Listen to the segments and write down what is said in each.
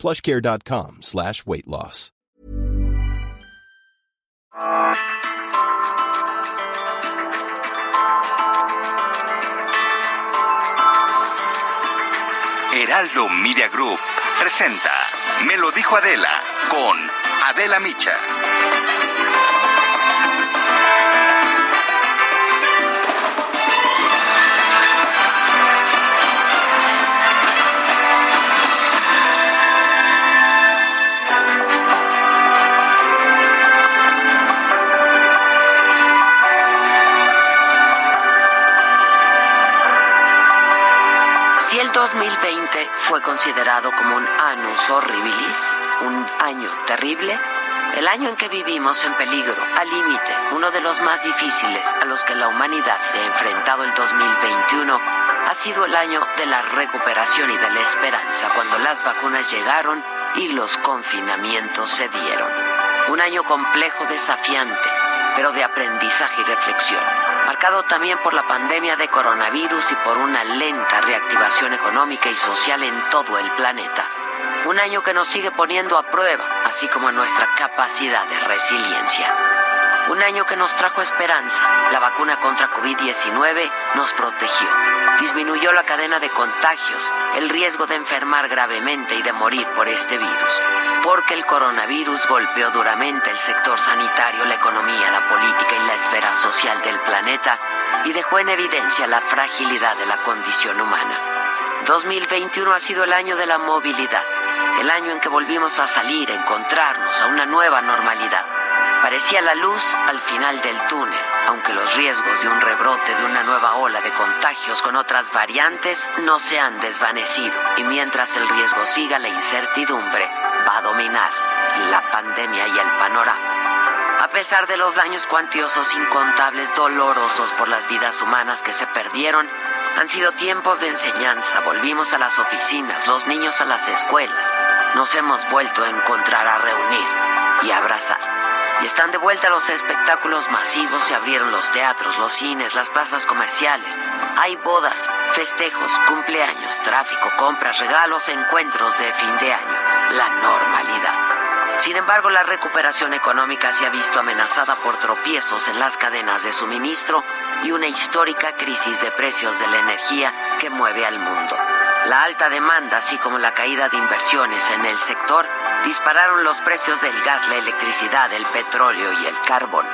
plushcare.com slash weight loss. Heraldo Media Group presenta Me lo dijo Adela con Adela Micha. El 2020 fue considerado como un annus horribilis, un año terrible, el año en que vivimos en peligro, al límite, uno de los más difíciles a los que la humanidad se ha enfrentado el 2021, ha sido el año de la recuperación y de la esperanza cuando las vacunas llegaron y los confinamientos se dieron. Un año complejo, desafiante, pero de aprendizaje y reflexión marcado también por la pandemia de coronavirus y por una lenta reactivación económica y social en todo el planeta. Un año que nos sigue poniendo a prueba, así como nuestra capacidad de resiliencia. Un año que nos trajo esperanza. La vacuna contra COVID-19 nos protegió. Disminuyó la cadena de contagios, el riesgo de enfermar gravemente y de morir por este virus. Porque el coronavirus golpeó duramente el sector sanitario, la economía, la política y la esfera social del planeta y dejó en evidencia la fragilidad de la condición humana. 2021 ha sido el año de la movilidad, el año en que volvimos a salir, a encontrarnos, a una nueva normalidad. Parecía la luz al final del túnel, aunque los riesgos de un rebrote de una nueva ola de contagios con otras variantes no se han desvanecido y mientras el riesgo siga la incertidumbre va a dominar la pandemia y el panorama. A pesar de los daños cuantiosos, incontables, dolorosos por las vidas humanas que se perdieron, han sido tiempos de enseñanza. Volvimos a las oficinas, los niños a las escuelas. Nos hemos vuelto a encontrar, a reunir y a abrazar. Y están de vuelta los espectáculos masivos, se abrieron los teatros, los cines, las plazas comerciales. Hay bodas, festejos, cumpleaños, tráfico, compras, regalos, encuentros de fin de año. La normalidad. Sin embargo, la recuperación económica se ha visto amenazada por tropiezos en las cadenas de suministro y una histórica crisis de precios de la energía que mueve al mundo. La alta demanda, así como la caída de inversiones en el sector, dispararon los precios del gas, la electricidad, el petróleo y el carbón.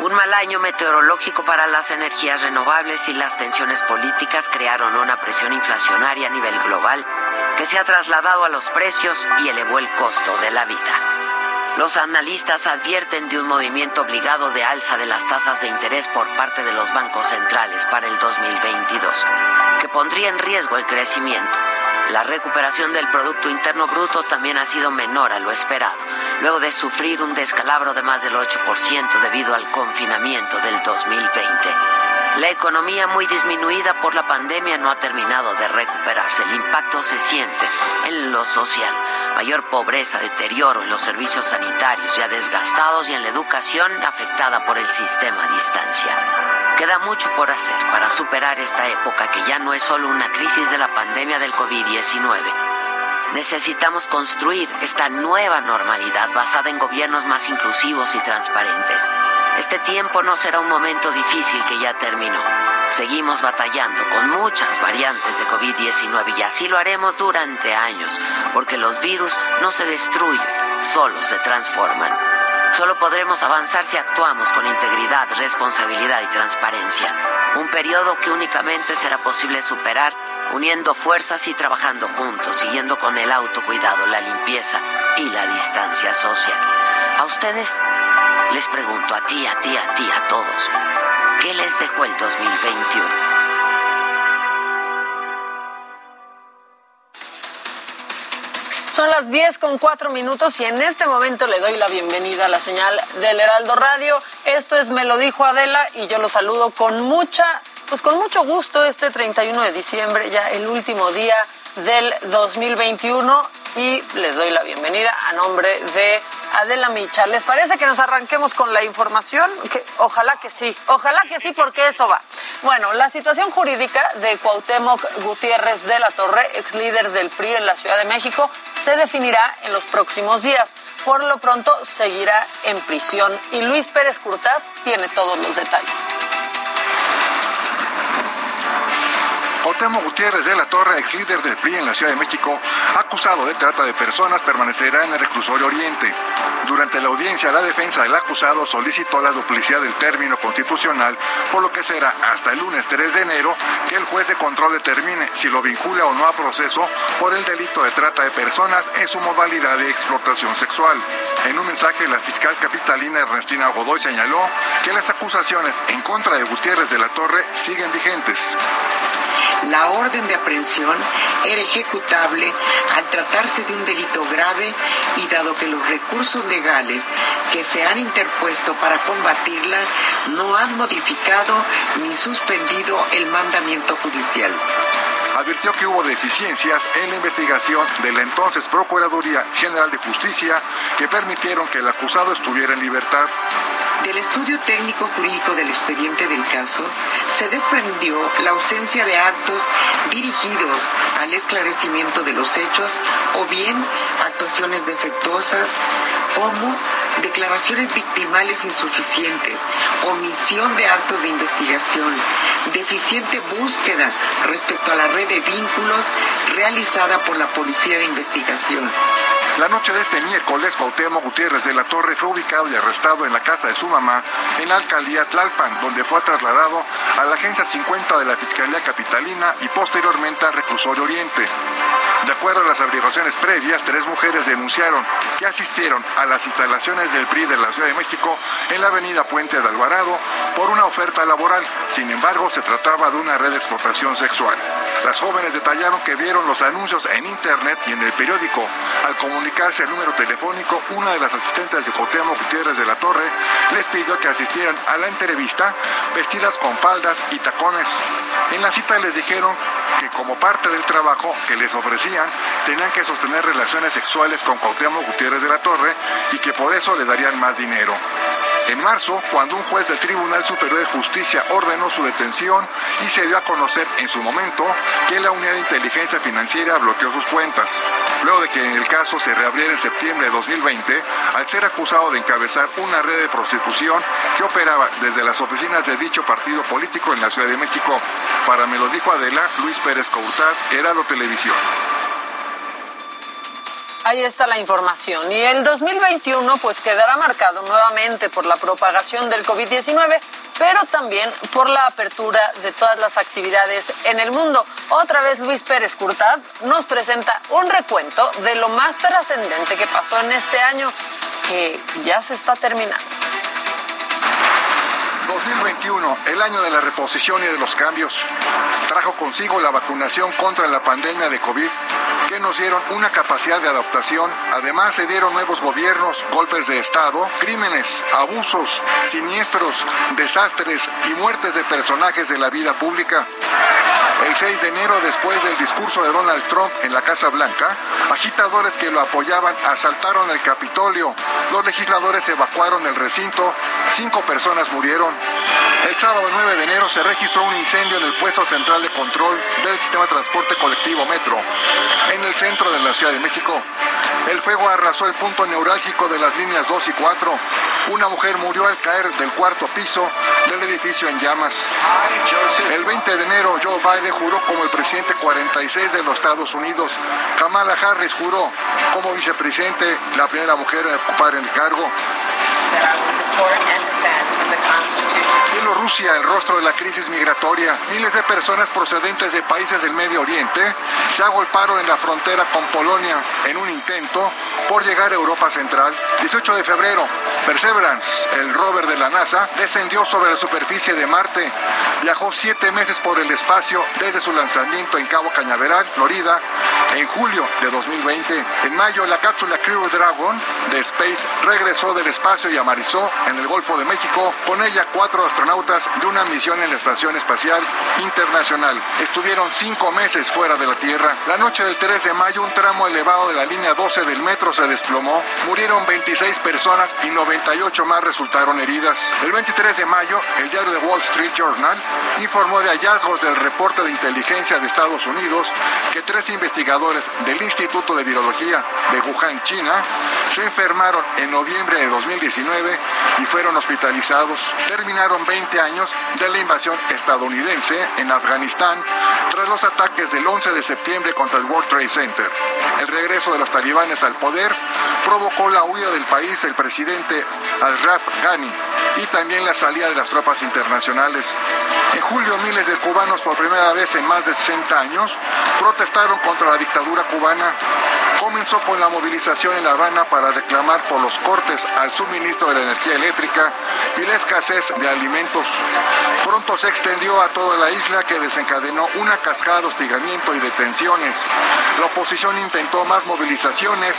Un mal año meteorológico para las energías renovables y las tensiones políticas crearon una presión inflacionaria a nivel global que se ha trasladado a los precios y elevó el costo de la vida. Los analistas advierten de un movimiento obligado de alza de las tasas de interés por parte de los bancos centrales para el 2022, que pondría en riesgo el crecimiento. La recuperación del Producto Interno Bruto también ha sido menor a lo esperado, luego de sufrir un descalabro de más del 8% debido al confinamiento del 2020. La economía muy disminuida por la pandemia no ha terminado de recuperarse. El impacto se siente en lo social. Mayor pobreza, deterioro en los servicios sanitarios ya desgastados y en la educación afectada por el sistema a distancia. Queda mucho por hacer para superar esta época que ya no es solo una crisis de la pandemia del COVID-19. Necesitamos construir esta nueva normalidad basada en gobiernos más inclusivos y transparentes. Este tiempo no será un momento difícil que ya terminó. Seguimos batallando con muchas variantes de COVID-19 y así lo haremos durante años, porque los virus no se destruyen, solo se transforman. Solo podremos avanzar si actuamos con integridad, responsabilidad y transparencia. Un periodo que únicamente será posible superar uniendo fuerzas y trabajando juntos, siguiendo con el autocuidado, la limpieza y la distancia social. A ustedes les pregunto, a ti, a ti, a ti, a todos, ¿qué les dejó el 2021? Son las 10 con 4 minutos y en este momento le doy la bienvenida a la señal del Heraldo Radio. Esto es Me lo dijo Adela y yo lo saludo con mucha, pues con mucho gusto este 31 de diciembre, ya el último día del 2021 y les doy la bienvenida a nombre de Adela Micha. ¿Les parece que nos arranquemos con la información? Que, ojalá que sí, ojalá que sí, porque eso va. Bueno, la situación jurídica de Cuauhtémoc Gutiérrez de la Torre, ex líder del PRI en la Ciudad de México, se definirá en los próximos días. Por lo pronto seguirá en prisión y Luis Pérez Curtad tiene todos los detalles. Cuauhtémoc Gutiérrez de la Torre, ex líder del PRI en la Ciudad de México, acusado de trata de personas, permanecerá en el reclusorio Oriente. Durante la audiencia, la defensa del acusado solicitó la duplicidad del término constitucional, por lo que será hasta el lunes 3 de enero que el juez de control determine si lo vincula o no a proceso por el delito de trata de personas en su modalidad de explotación sexual. En un mensaje, la fiscal capitalina Ernestina Godoy señaló que las acusaciones en contra de Gutiérrez de la Torre siguen vigentes la orden de aprehensión era ejecutable al tratarse de un delito grave y dado que los recursos legales que se han interpuesto para combatirla no han modificado ni suspendido el mandamiento judicial advirtió que hubo deficiencias en la investigación de la entonces Procuraduría General de Justicia que permitieron que el acusado estuviera en libertad. Del estudio técnico jurídico del expediente del caso, se desprendió la ausencia de actos dirigidos al esclarecimiento de los hechos o bien actuaciones defectuosas como declaraciones victimales insuficientes, omisión de actos de investigación, deficiente búsqueda respecto a la red de vínculos realizada por la Policía de Investigación. La noche de este miércoles, Cuauhtémoc Gutiérrez de la Torre fue ubicado y arrestado en la casa de su mamá en la alcaldía Tlalpan, donde fue trasladado a la agencia 50 de la Fiscalía Capitalina y posteriormente al reclusorio Oriente. De acuerdo a las averiguaciones previas, tres mujeres denunciaron que asistieron a las instalaciones del PRI de la Ciudad de México en la avenida Puente de Alvarado por una oferta laboral. Sin embargo, se trataba de una red de explotación sexual. Las jóvenes detallaron que vieron los anuncios en internet y en el periódico. Al comunicarse al número telefónico, una de las asistentes de Cuauhtémoc Gutiérrez de la Torre les pidió que asistieran a la entrevista vestidas con faldas y tacones. En la cita les dijeron que como parte del trabajo que les tenían que sostener relaciones sexuales con Cuauhtémoc Gutiérrez de la Torre y que por eso le darían más dinero. En marzo, cuando un juez del Tribunal Superior de Justicia ordenó su detención y se dio a conocer en su momento que la Unidad de Inteligencia Financiera bloqueó sus cuentas. Luego de que el caso se reabriera en septiembre de 2020, al ser acusado de encabezar una red de prostitución que operaba desde las oficinas de dicho partido político en la Ciudad de México. Para me lo dijo Adela, Luis Pérez Courtad, Heraldo Televisión. Ahí está la información. Y el 2021 pues quedará marcado nuevamente por la propagación del COVID-19, pero también por la apertura de todas las actividades en el mundo. Otra vez Luis Pérez Curtad nos presenta un recuento de lo más trascendente que pasó en este año que ya se está terminando. 2021, el año de la reposición y de los cambios, trajo consigo la vacunación contra la pandemia de COVID, que nos dieron una capacidad de adaptación. Además, se dieron nuevos gobiernos, golpes de Estado, crímenes, abusos, siniestros, desastres y muertes de personajes de la vida pública. El 6 de enero, después del discurso de Donald Trump en la Casa Blanca, agitadores que lo apoyaban asaltaron el Capitolio. Los legisladores evacuaron el recinto. Cinco personas murieron. El sábado 9 de enero se registró un incendio en el puesto central de control del sistema de transporte colectivo Metro, en el centro de la Ciudad de México. El fuego arrasó el punto neurálgico de las líneas 2 y 4. Una mujer murió al caer del cuarto piso del edificio en llamas. El 20 de enero, Joe Biden juró como el presidente 46 de los Estados Unidos. Kamala Harris juró como vicepresidente, la primera mujer en ocupar el cargo. Bielorrusia, el rostro de la crisis migratoria. Miles de personas procedentes de países del Medio Oriente se agolparon en la frontera con Polonia en un intento por llegar a Europa Central. 18 de febrero, Perseverance, el rover de la NASA, descendió sobre la superficie de Marte. Viajó siete meses por el espacio desde su lanzamiento en Cabo Cañaveral, Florida, en julio de 2020. En mayo, la cápsula Crew Dragon de Space regresó del espacio y amarizó en el Golfo de México. Con ella, cuatro astronautas de una misión en la Estación Espacial Internacional. Estuvieron cinco meses fuera de la Tierra. La noche del 3 de mayo, un tramo elevado de la línea 12 del metro se desplomó. Murieron 26 personas y 98 más resultaron heridas. El 23 de mayo, el diario The Wall Street Journal informó de hallazgos del reporte de inteligencia de Estados Unidos que tres investigadores del Instituto de Virología de Wuhan, China, se enfermaron en noviembre de 2019 y fueron hospitalizados. Terminaron 20 años de la invasión estadounidense en Afganistán tras los ataques del 11 de septiembre contra el World Trade Center. El regreso de los talibanes al poder provocó la huida del país el presidente Ashraf Ghani y también la salida de las tropas internacionales. En julio, miles de cubanos por primera vez en más de 60 años protestaron contra la dictadura cubana. Comenzó con la movilización en La Habana para reclamar por los cortes al suministro de la energía eléctrica y la escasez de alimentos. Pronto se extendió a toda la isla que desencadenó una cascada de hostigamiento y detenciones. La oposición intentó más movilizaciones,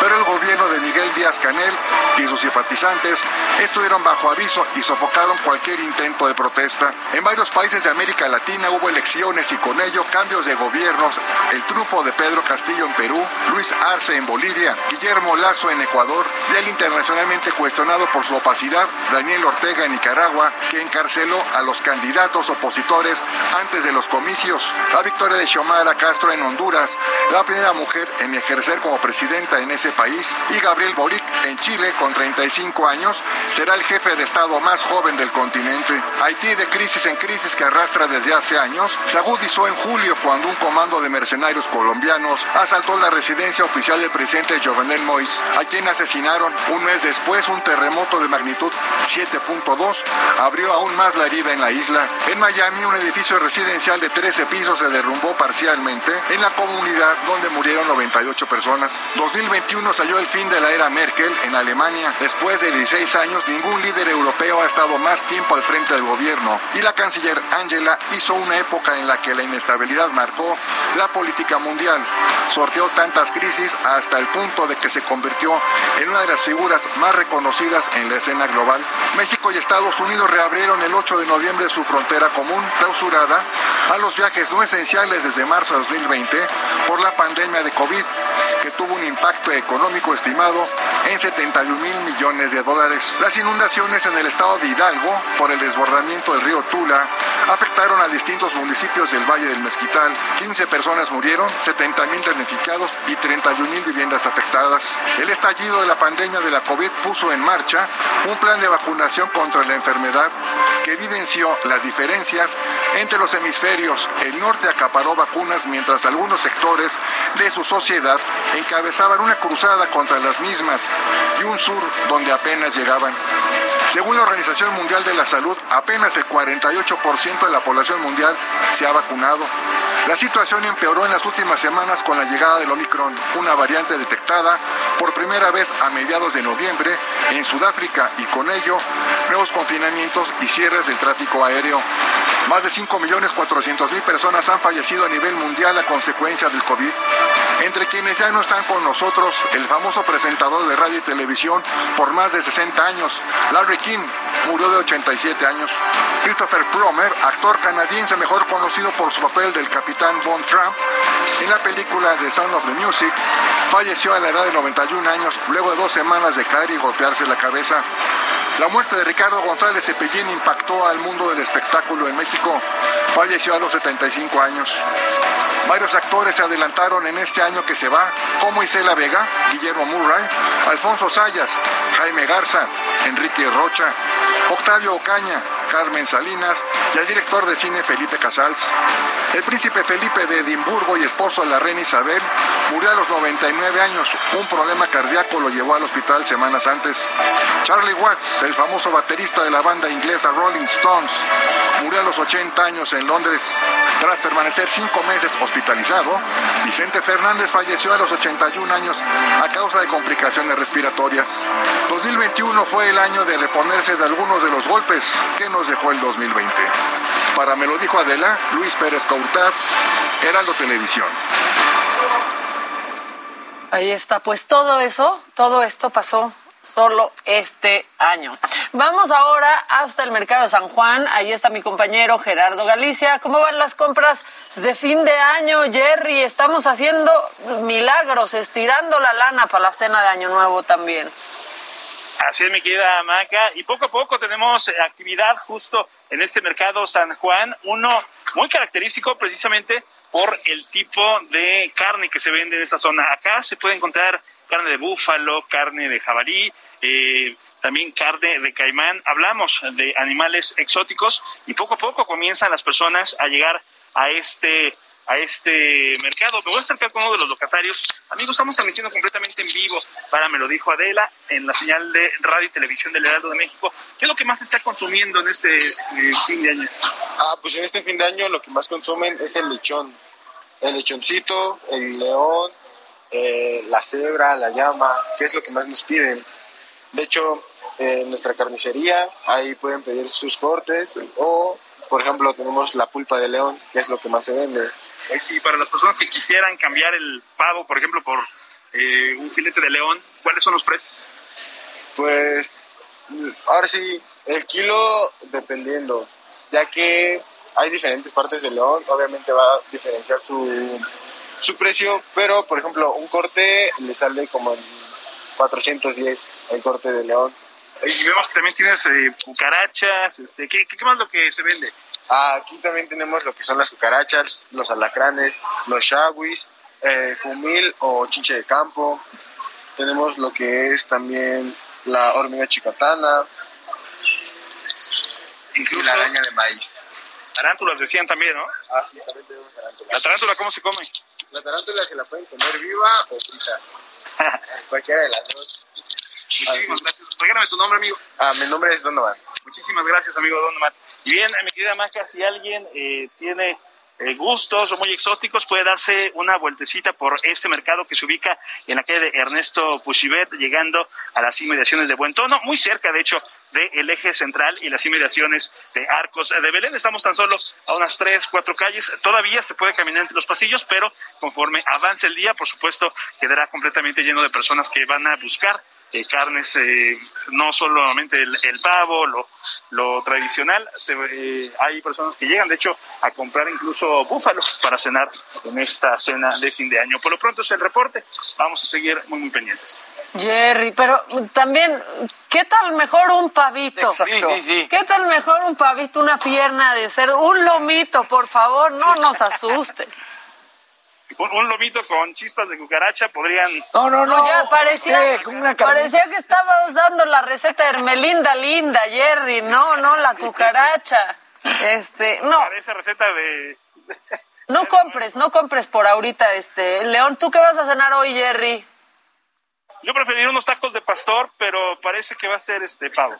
pero el gobierno de Miguel Díaz Canel y sus simpatizantes estuvieron bajo aviso y sofocaron cualquier intento de protesta. En varios países de América Latina hubo elecciones y con ello cambios de gobiernos. El triunfo de Pedro Castillo en Perú, Luis Arce en Bolivia, Guillermo Lazo en Ecuador y el internacionalmente cuestionado por su opacidad, Daniel Ortega en Nicaragua, que encarceló a los candidatos opositores antes de los comicios. La victoria de Xiomara Castro en Honduras, la primera mujer en ejercer como presidenta en ese país, y Gabriel Boric en Chile con 35 años, será el jefe de Estado más joven del continente. Haití de crisis en crisis que arrastra desde hace años, se agudizó en julio cuando un comando de mercenarios colombianos asaltó la residencia oficial del presidente Jovenel Moïse, a quien asesinaron. Un mes después, un terremoto de magnitud 7.2 abrió aún más la herida en la isla. En Miami, un edificio residencial de 13 pisos se derrumbó parcialmente en la comunidad donde murieron 98 personas. 2021 salió el fin de la era Merkel en Alemania. Después de 16 años, ningún líder europeo ha estado más tiempo al frente del gobierno y la canciller Angela hizo una época en la que la inestabilidad marcó la política mundial. Sorteó tantas crisis hasta el punto de que se convirtió en una de las figuras más reconocidas en la escena global. México y Estados Unidos reabrieron el 8 de noviembre su frontera común clausurada a los viajes no esenciales desde marzo de 2020 por la pandemia de COVID que tuvo un impacto económico estimado en 71 mil millones de dólares. Las inundaciones en el estado de Hidalgo por el desbordamiento del río Tula afectaron a distintos municipios del Valle del Mezquital. 15 personas murieron, 70 mil damnificados y 31 mil viviendas afectadas. El estallido de la pandemia de la COVID puso en marcha un plan de vacunación contra la enfermedad que evidenció las diferencias entre los hemisferios. El norte acaparó vacunas mientras algunos sectores de su sociedad encabezaban una cruzada contra las mismas y un sur donde apenas llegaban. Según la Organización Mundial de la Salud, apenas el 48% de la población mundial se ha vacunado. La situación empeoró en las últimas semanas con la llegada del Omicron, una variante detectada por primera vez a mediados de noviembre en Sudáfrica y con ello nuevos confinamientos y cierres del tráfico aéreo. Más de 5.400.000 personas han fallecido a nivel mundial a consecuencia del COVID. Entre quienes ya no están con nosotros, el famoso presentador de radio y televisión por más de 60 años, Larry King, murió de 87 años. Christopher Plummer, actor canadiense mejor conocido por su papel del capitán Von Trump en la película The Sound of the Music, falleció a la edad de 91 años luego de dos semanas de caer y golpearse la cabeza. La muerte de Ricardo González Cepellín impactó al mundo del espectáculo en México. Falleció a los 75 años. Varios actores se adelantaron en este año que se va, como Isela Vega, Guillermo Murray, Alfonso Sayas, Jaime Garza, Enrique Rocha, Octavio Ocaña, Carmen Salinas y el director de cine Felipe Casals. El príncipe Felipe de Edimburgo y esposo de la reina Isabel murió a los 99 años. Un problema cardíaco lo llevó al hospital semanas antes. Charlie Watts, el famoso baterista de la banda inglesa Rolling Stones, murió a los 80 años en Londres. Tras permanecer cinco meses hospitalizado, Vicente Fernández falleció a los 81 años a causa de complicaciones respiratorias. 2021 fue el año de reponerse de algunos de los golpes que nos dejó el 2020. Para me lo dijo Adela, Luis Pérez Coutat, Heraldo Televisión. Ahí está, pues todo eso, todo esto pasó solo este año. Vamos ahora hasta el mercado San Juan. Ahí está mi compañero Gerardo Galicia. ¿Cómo van las compras de fin de año, Jerry? Estamos haciendo milagros, estirando la lana para la cena de Año Nuevo también. Así es, mi querida Maca. Y poco a poco tenemos actividad justo en este mercado San Juan, uno muy característico precisamente por el tipo de carne que se vende en esta zona. Acá se puede encontrar carne de búfalo, carne de jabalí, eh, también carne de caimán. Hablamos de animales exóticos y poco a poco comienzan las personas a llegar a este a este mercado. Me voy a acercar con uno de los locatarios. Amigos, estamos transmitiendo completamente en vivo para Me lo dijo Adela en la señal de radio y televisión del Heraldo de México. ¿Qué es lo que más está consumiendo en este eh, fin de año? Ah, pues en este fin de año lo que más consumen es el lechón. El lechoncito, el león, eh, la cebra, la llama, que es lo que más nos piden. De hecho, en nuestra carnicería ahí pueden pedir sus cortes o, por ejemplo, tenemos la pulpa de león, que es lo que más se vende. Y para las personas que quisieran cambiar el pavo, por ejemplo, por eh, un filete de león, ¿cuáles son los precios? Pues ahora sí, el kilo dependiendo, ya que hay diferentes partes del león, obviamente va a diferenciar su, su precio, pero por ejemplo, un corte le sale como en 410 el corte de león. Y vemos que también tienes eh, cucarachas, este, ¿qué, ¿qué, más lo que se vende? Ah, aquí también tenemos lo que son las cucarachas, los alacranes, los shawis, eh, jumil o chinche de campo. Tenemos lo que es también la hormiga chicatana. Incluso y la araña de maíz. Tarántulas decían también, ¿no? Ah, sí, también tenemos tarántulas. ¿La tarántula cómo se come? La tarántula se la pueden comer viva o frita. Cualquiera de las dos. Muchísimas gracias. Regálame tu nombre, amigo. Ah, mi nombre es Donovan. Muchísimas gracias, amigo Donovan. Y bien, mi querida Maca, si alguien eh, tiene eh, gustos o muy exóticos, puede darse una vueltecita por este mercado que se ubica en la calle de Ernesto Puchibet, llegando a las inmediaciones de Buen Tono, muy cerca, de hecho, del eje central y las inmediaciones de Arcos de Belén. Estamos tan solo a unas tres, cuatro calles. Todavía se puede caminar entre los pasillos, pero conforme avance el día, por supuesto, quedará completamente lleno de personas que van a buscar eh, carnes, eh, no solamente el, el pavo, lo, lo tradicional, se, eh, hay personas que llegan, de hecho, a comprar incluso búfalos para cenar en esta cena de fin de año. Por lo pronto es el reporte, vamos a seguir muy, muy pendientes. Jerry, pero también, ¿qué tal mejor un pavito? Sí, sí, sí. ¿Qué tal mejor un pavito, una pierna de cerdo, un lomito, por favor, no nos asustes? Un, un, lomito con chispas de cucaracha podrían... No, no, no. no ya parecía, parecía que estabas dando la receta de Hermelinda Linda, Jerry. No, no, la cucaracha. Este, no. Parece receta de... No compres, no compres por ahorita, este. León, ¿tú qué vas a cenar hoy, Jerry? Yo preferiría unos tacos de pastor, pero parece que va a ser este pavo.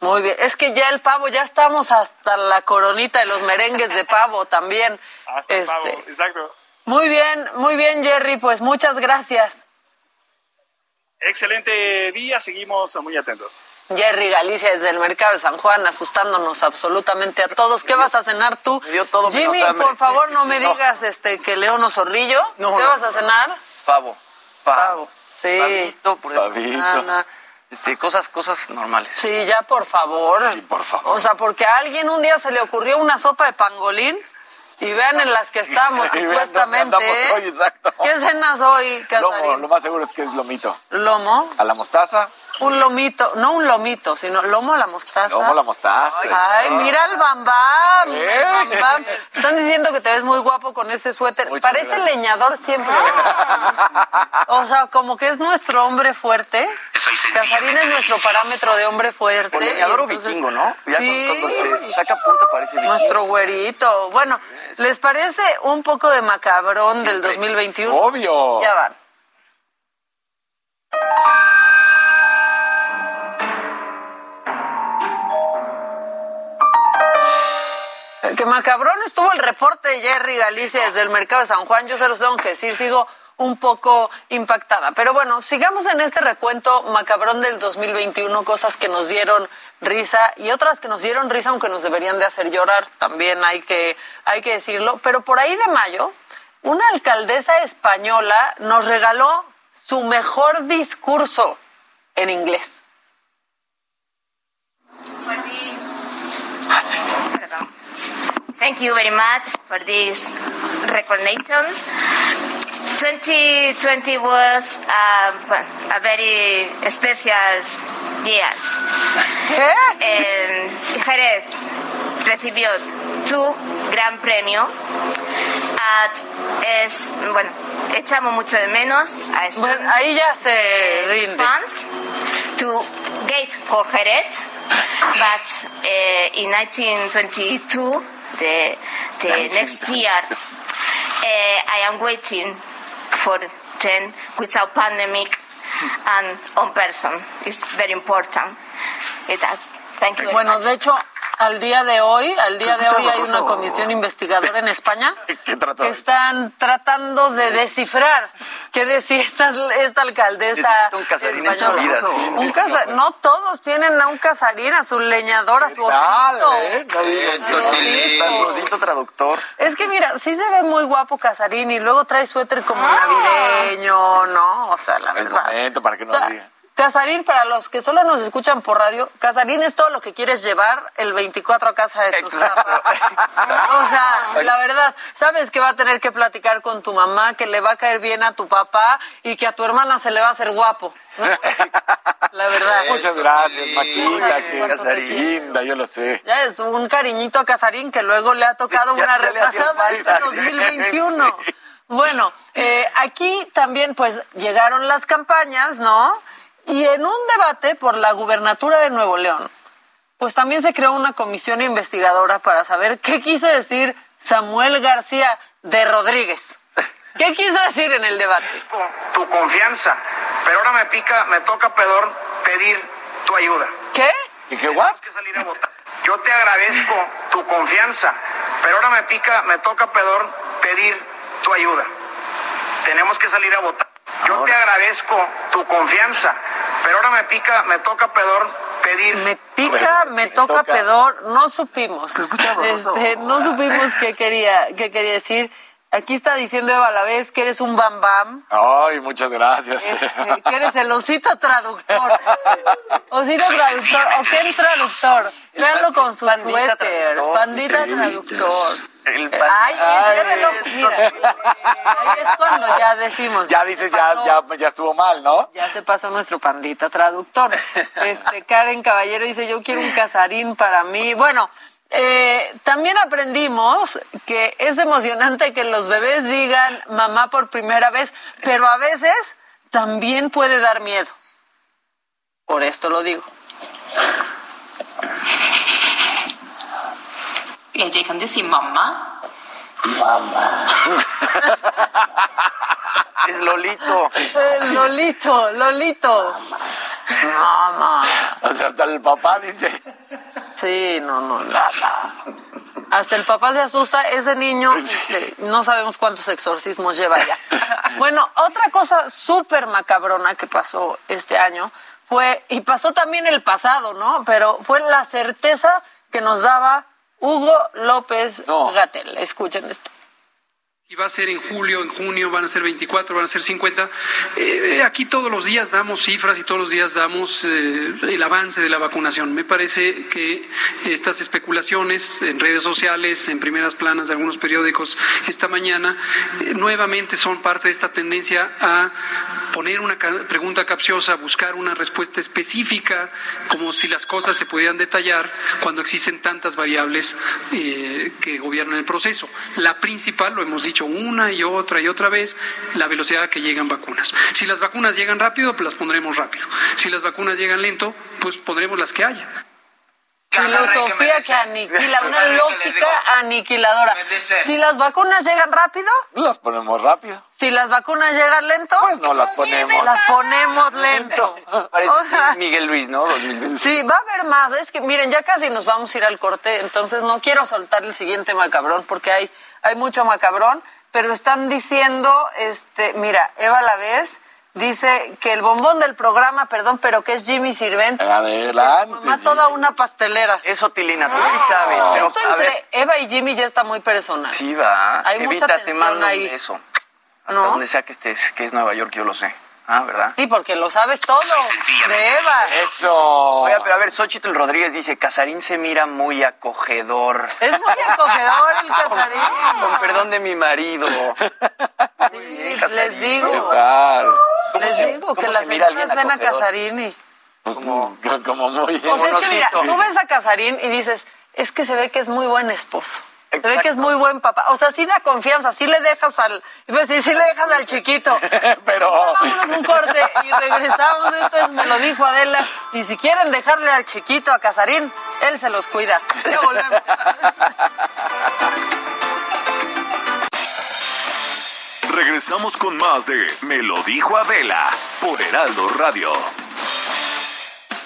Muy bien, es que ya el pavo, ya estamos hasta la coronita de los merengues de pavo también. Hasta este, el pavo, exacto. Muy bien, muy bien, Jerry, pues muchas gracias. Excelente día, seguimos muy atentos. Jerry Galicia desde el mercado de San Juan, asustándonos absolutamente a todos. ¿Qué vas a cenar tú? Todo Jimmy, por favor, sí, sí, no me no. digas este que León o Zorrillo. No, ¿Qué vas a cenar? Pavo. Pavo. Pavo. Sí. Pavito, Pavito. Este, cosas, cosas normales. Sí, ya por favor. Sí, por favor. O sea, porque a alguien un día se le ocurrió una sopa de pangolín. Y vean en las que estamos, supuestamente. ¿eh? Hoy, exacto. ¿Qué cenas hoy, Casarín? Lomo, lo más seguro es que es lomito. ¿Lomo? A la mostaza. Un lomito, no un lomito, sino lomo a la mostaza. Lomo a la mostaza. Ay, ay mira el ¿Eh? bambam. Están diciendo que te ves muy guapo con ese suéter. Muchas Parece gracias. leñador siempre. Ah. o sea, como que es nuestro hombre fuerte. Casarín es nuestro parámetro de hombre fuerte. Leñador o vikingo, ¿no? Ya sí. cuando se saca punta parece vikingo. Nuestro güerito. Bueno, ¿les parece un poco de macabrón Siempre. del 2021? Obvio. Ya van. Que macabrón estuvo el reporte de Jerry Galicia desde el mercado de San Juan. Yo se los tengo que decir, sigo un poco impactada. Pero bueno, sigamos en este recuento macabrón del 2021, cosas que nos dieron risa y otras que nos dieron risa, aunque nos deberían de hacer llorar, también hay que, hay que decirlo. Pero por ahí de mayo, una alcaldesa española nos regaló su mejor discurso en inglés. Thank you very much for this recognition. 2020 was um, a very special year. Eh, Jerez recibió tu gran premio. es, bueno, echamos mucho de menos a estos bueno, ahí ya se rinde. fans to gate for Jerez, but uh, in 1922, the, the next year, uh, I am waiting for 10 without pandemic and on person. It's very important. It has. Thank you. Bueno, much. de hecho, al día de hoy, al día de hoy hay una comisión investigadora en España que están tratando de descifrar qué decía esta, esta alcaldesa un española. Un casa- no todos tienen a un casarín, a su leñador, a su osito. ¿eh? Su osito. Traductor. Es que mira, sí se ve muy guapo Casarín y luego trae suéter como navideño, ¿no? O sea, la verdad. para que no digan. Casarín, para los que solo nos escuchan por radio, Casarín es todo lo que quieres llevar el 24 a casa de tus papás. O sea, la verdad, sabes que va a tener que platicar con tu mamá, que le va a caer bien a tu papá y que a tu hermana se le va a hacer guapo. ¿no? La verdad. Muchas gracias, Maquita, que linda, yo lo sé. Ya es un cariñito a Casarín que luego le ha tocado Sí, una repasada sí. 2021. Sí. Bueno, eh, aquí también pues llegaron las campañas, ¿no? Y en un debate por la gubernatura de Nuevo León, pues también se creó una comisión investigadora para saber qué quiso decir Samuel García de Rodríguez. ¿Qué quiso decir en el debate? tu confianza, pero ahora me pica, me toca pedor pedir tu ayuda. ¿Qué? ¿Y qué what? que salir a votar. Yo te agradezco tu confianza, pero ahora me pica, me toca pedor pedir tu ayuda. Tenemos que salir a votar. Yo te agradezco tu confianza, pero ahora me pica, me toca pedor pedir. Me pica, Bueno, me me toca, toca. pedor, no supimos. Se escucha. Este, no supimos qué quería, qué quería decir. Aquí está diciendo Eva la vez que eres un bam bam, Ay, muchas gracias. este, que eres el osito traductor. Osito traductor, o qué traductor. Véanlo con su Pandita suéter. traductor, Pandita traductor. El pan- Ay, Ay, ciérrelo, mira. Ahí es cuando ya decimos. Ya dices, pasó. ya, ya, ya estuvo mal, ¿no? Ya se pasó nuestro pandita traductor. Este, Karen Caballero dice, yo quiero un casarín para mí. Bueno, eh, también aprendimos que es emocionante que los bebés digan mamá por primera vez, pero a veces también puede dar miedo. Por esto lo digo. AJ, kan du si mamma? Es Lolito. Eh, Lolito, Lolito. Mamá. O sea, hasta el papá dice. Sí, no, no, nada. Hasta el papá se asusta, ese niño, este, no sabemos cuántos exorcismos lleva ya. Bueno, otra cosa súper macabrona que pasó este año fue, y pasó también el pasado, ¿no? Pero fue la certeza que nos daba Hugo López No. Gatel. Escuchen esto. Va a ser en julio, en junio, van a ser 24, van a ser 50. Eh, aquí todos los días damos cifras y todos los días damos eh, el avance de la vacunación. Me parece que estas especulaciones en redes sociales, en primeras planas de algunos periódicos esta mañana, eh, nuevamente son parte de esta tendencia a poner una pregunta capciosa, buscar una respuesta específica, como si las cosas se pudieran detallar cuando existen tantas variables que gobiernan el proceso. La principal, lo hemos dicho una y otra y otra vez, la velocidad a que llegan vacunas. Si las vacunas llegan rápido, pues las pondremos rápido. Si las vacunas llegan lento, pues pondremos las que haya. Filosofía que aniquila, una lógica aniquiladora. Si las vacunas llegan rápido, Las ponemos rápido. si las vacunas llegan lento, Pues no las ponemos. las ponemos lento. Parece O sea, Miguel Luis, ¿no? 2020. Sí, va a haber más. Es que, miren, ya casi nos vamos a ir al corte, entonces no quiero soltar el siguiente macabrón porque hay, hay mucho macabrón, pero están diciendo, este, mira, Eva Lavés dice que el bombón del programa, perdón, pero que es Jimmy Sirvent. Adelante. Mamá, toda una pastelera. Eso, Tilina, tú sí sabes. Pero, Esto a entre ver, Eva y Jimmy ya está muy personal. sí va. Hay mucha Evita, te tensión mando ahí. un beso. Hasta ¿No? donde sea que estés, que es Nueva York, yo lo sé. Ah, ¿verdad? Sí, porque lo sabes todo de Eva. Eso. Oiga, pero a ver, Xochitl Rodríguez dice, Casarín se mira muy acogedor. Es muy acogedor el Casarín. Con perdón de mi marido. Sí, les digo. ¿Qué tal? Les se- digo que las señoras ven a? Casarín y... Pues como, como muy... Sea, es que mira, tú ves a Casarín y dices, es que se ve que es muy buen esposo. Se ve que es Exacto. muy buen papá. O sea, sí da confianza, sí le dejas al... Iba a decir, sí le dejas al chiquito. Pero... regresamos. Esto es, me lo dijo Adela. Y si quieren dejarle al chiquito a Casarín, él se los cuida. Ya volvemos. Regresamos con más de Me lo dijo Adela por Heraldo Radio.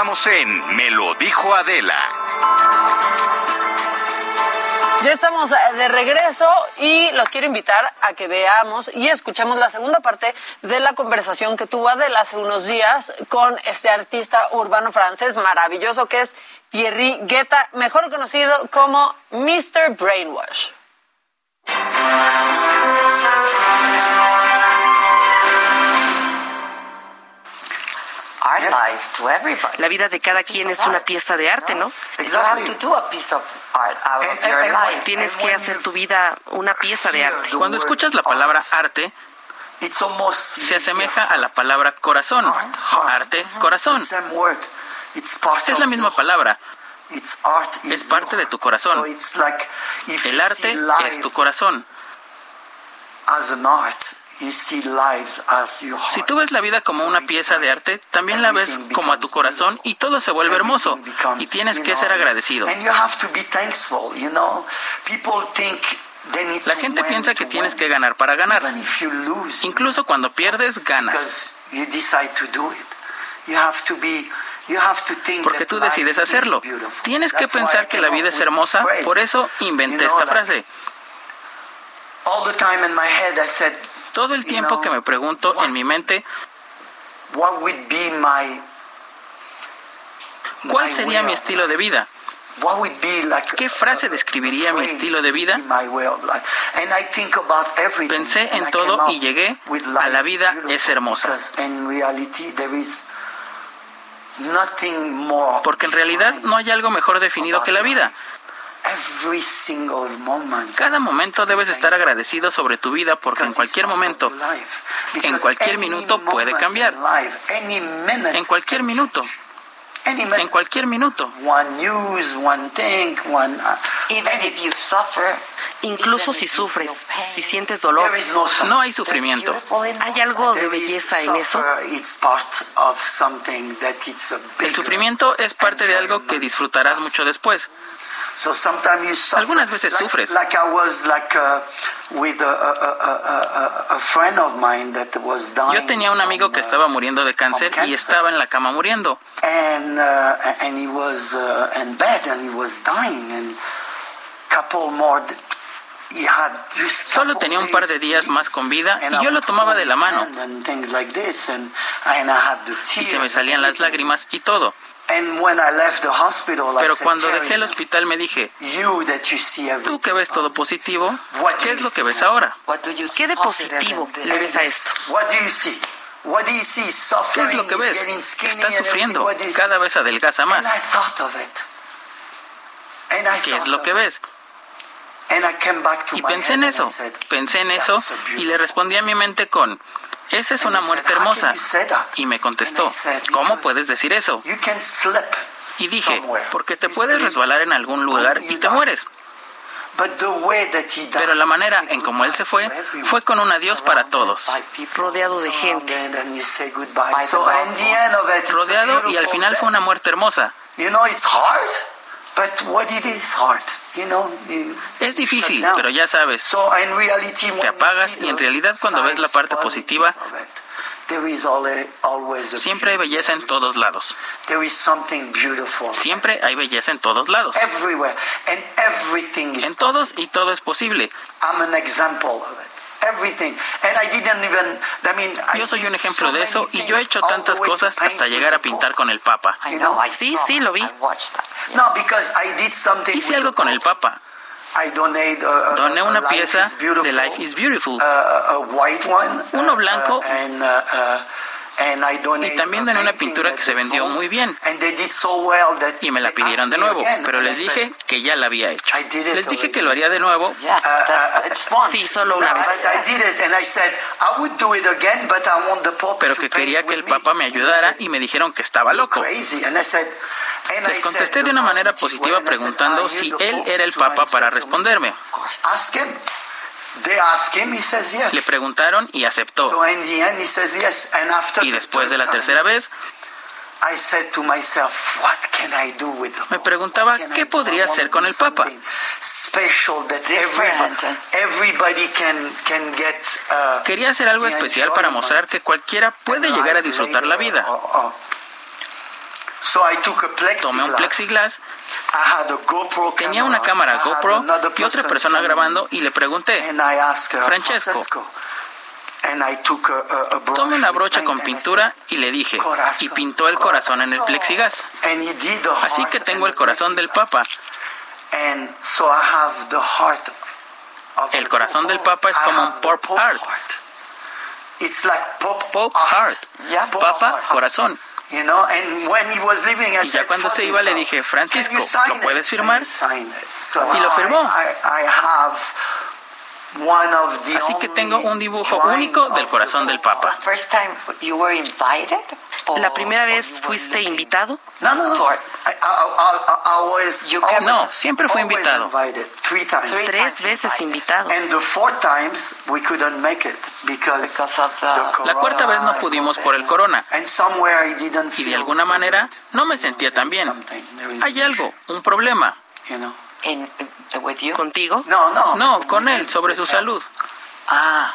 Continuamos en Me lo dijo Adela. Ya estamos eh, de regreso y los quiero invitar a que veamos y escuchemos la segunda parte de la conversación que tuvo Adela hace unos días con este artista urbano francés maravilloso que es Thierry Guetta, mejor conocido como Mr. Brainwash. La vida de cada quien es una pieza de arte, ¿no? Tienes que hacer tu vida una pieza de arte. Cuando escuchas la palabra arte, se asemeja a la palabra corazón. Arte, corazón. Es la misma palabra. Es parte de tu corazón. El arte es tu corazón. Si tú ves la vida como una pieza de arte, también la ves como a tu corazón y todo se vuelve hermoso. Y tienes que ser agradecido. La gente piensa que tienes que ganar para ganar. Incluso cuando pierdes, ganas. Porque tú decides hacerlo. Tienes que pensar que la vida es hermosa, por eso inventé esta frase. Todo el tiempo que me pregunto en mi mente, ¿cuál sería mi estilo de vida? ¿Qué frase describiría mi estilo de vida? Pensé en todo y llegué a la vida es hermosa. Porque en realidad no hay algo mejor definido que la vida. Cada momento debes estar agradecido sobre tu vida porque en cualquier momento, en cualquier minuto puede cambiar. En cualquier minuto. En cualquier minuto. Incluso si sufres, si sientes dolor, no hay sufrimiento. ¿Hay algo de belleza en eso? El sufrimiento es parte de algo que disfrutarás mucho después. Algunas veces sufres. Yo tenía un amigo que estaba muriendo de cáncer y estaba en la cama muriendo. Solo tenía un par de días más con vida y yo lo tomaba de la mano. Y se me salían las lágrimas y todo. Pero cuando dejé el hospital me dije, tú que ves todo positivo, ¿qué es lo que ves ahora? ¿Qué de positivo le ves a esto? ¿Qué es lo que ves? Está sufriendo, cada vez adelgaza más. ¿Qué es lo que ves? Y pensé en eso, pensé en eso y le respondí a mi mente con, esa es una muerte hermosa. Y me contestó, ¿cómo puedes decir eso? Y dije, porque te puedes resbalar en algún lugar y te mueres. Pero la manera en como él se fue fue con un adiós para todos. Rodeado de gente. Rodeado y al final fue una muerte hermosa. Es difícil, pero ya sabes, te apagas y en realidad cuando ves la parte positiva, Siempre hay belleza en todos lados. Siempre hay belleza en todos lados. En todos y todo es posible. Yo soy un ejemplo de eso y yo he hecho tantas cosas hasta llegar a pintar con el Papa. Sí, sí, lo vi. Hice algo con el Papa. Doné una pieza de Life is Beautiful, uno blanco y también doné una pintura que se vendió muy bien. Y me la pidieron de nuevo, pero les dije que ya la había hecho. Les dije que lo haría de nuevo. Sí, solo una vez. Pero que quería que el Papa me ayudara y me dijeron que estaba loco. Les contesté de una manera positiva preguntando si él era el Papa para responderme. Le preguntaron y aceptó. Y después de la tercera vez, me preguntaba qué podría hacer con el Papa. Quería hacer algo especial para mostrar que cualquiera puede llegar a disfrutar la vida. Tomé un plexiglas, tenía una cámara GoPro y otra persona grabando y le pregunté, Francesco, Tome una brocha con pintura y le dije, y pintó el corazón en el plexiglas. Así que tengo el corazón del Papa. El corazón del Papa es como un pop heart. Pop heart. Papa, corazón. Y ya cuando se iba le dije, Francisco, ¿lo puedes firmar? Y lo firmó. Así que tengo un dibujo único del corazón del Papa. ¿La primera vez fuiste invitado? No, no, no. No, siempre fui invitado. Tres veces invitado. La cuarta vez no pudimos por el corona. Y de alguna manera no me sentía tan bien. Hay algo, un problema. ¿Contigo? No, no. No, con él, sobre su salud. Ah.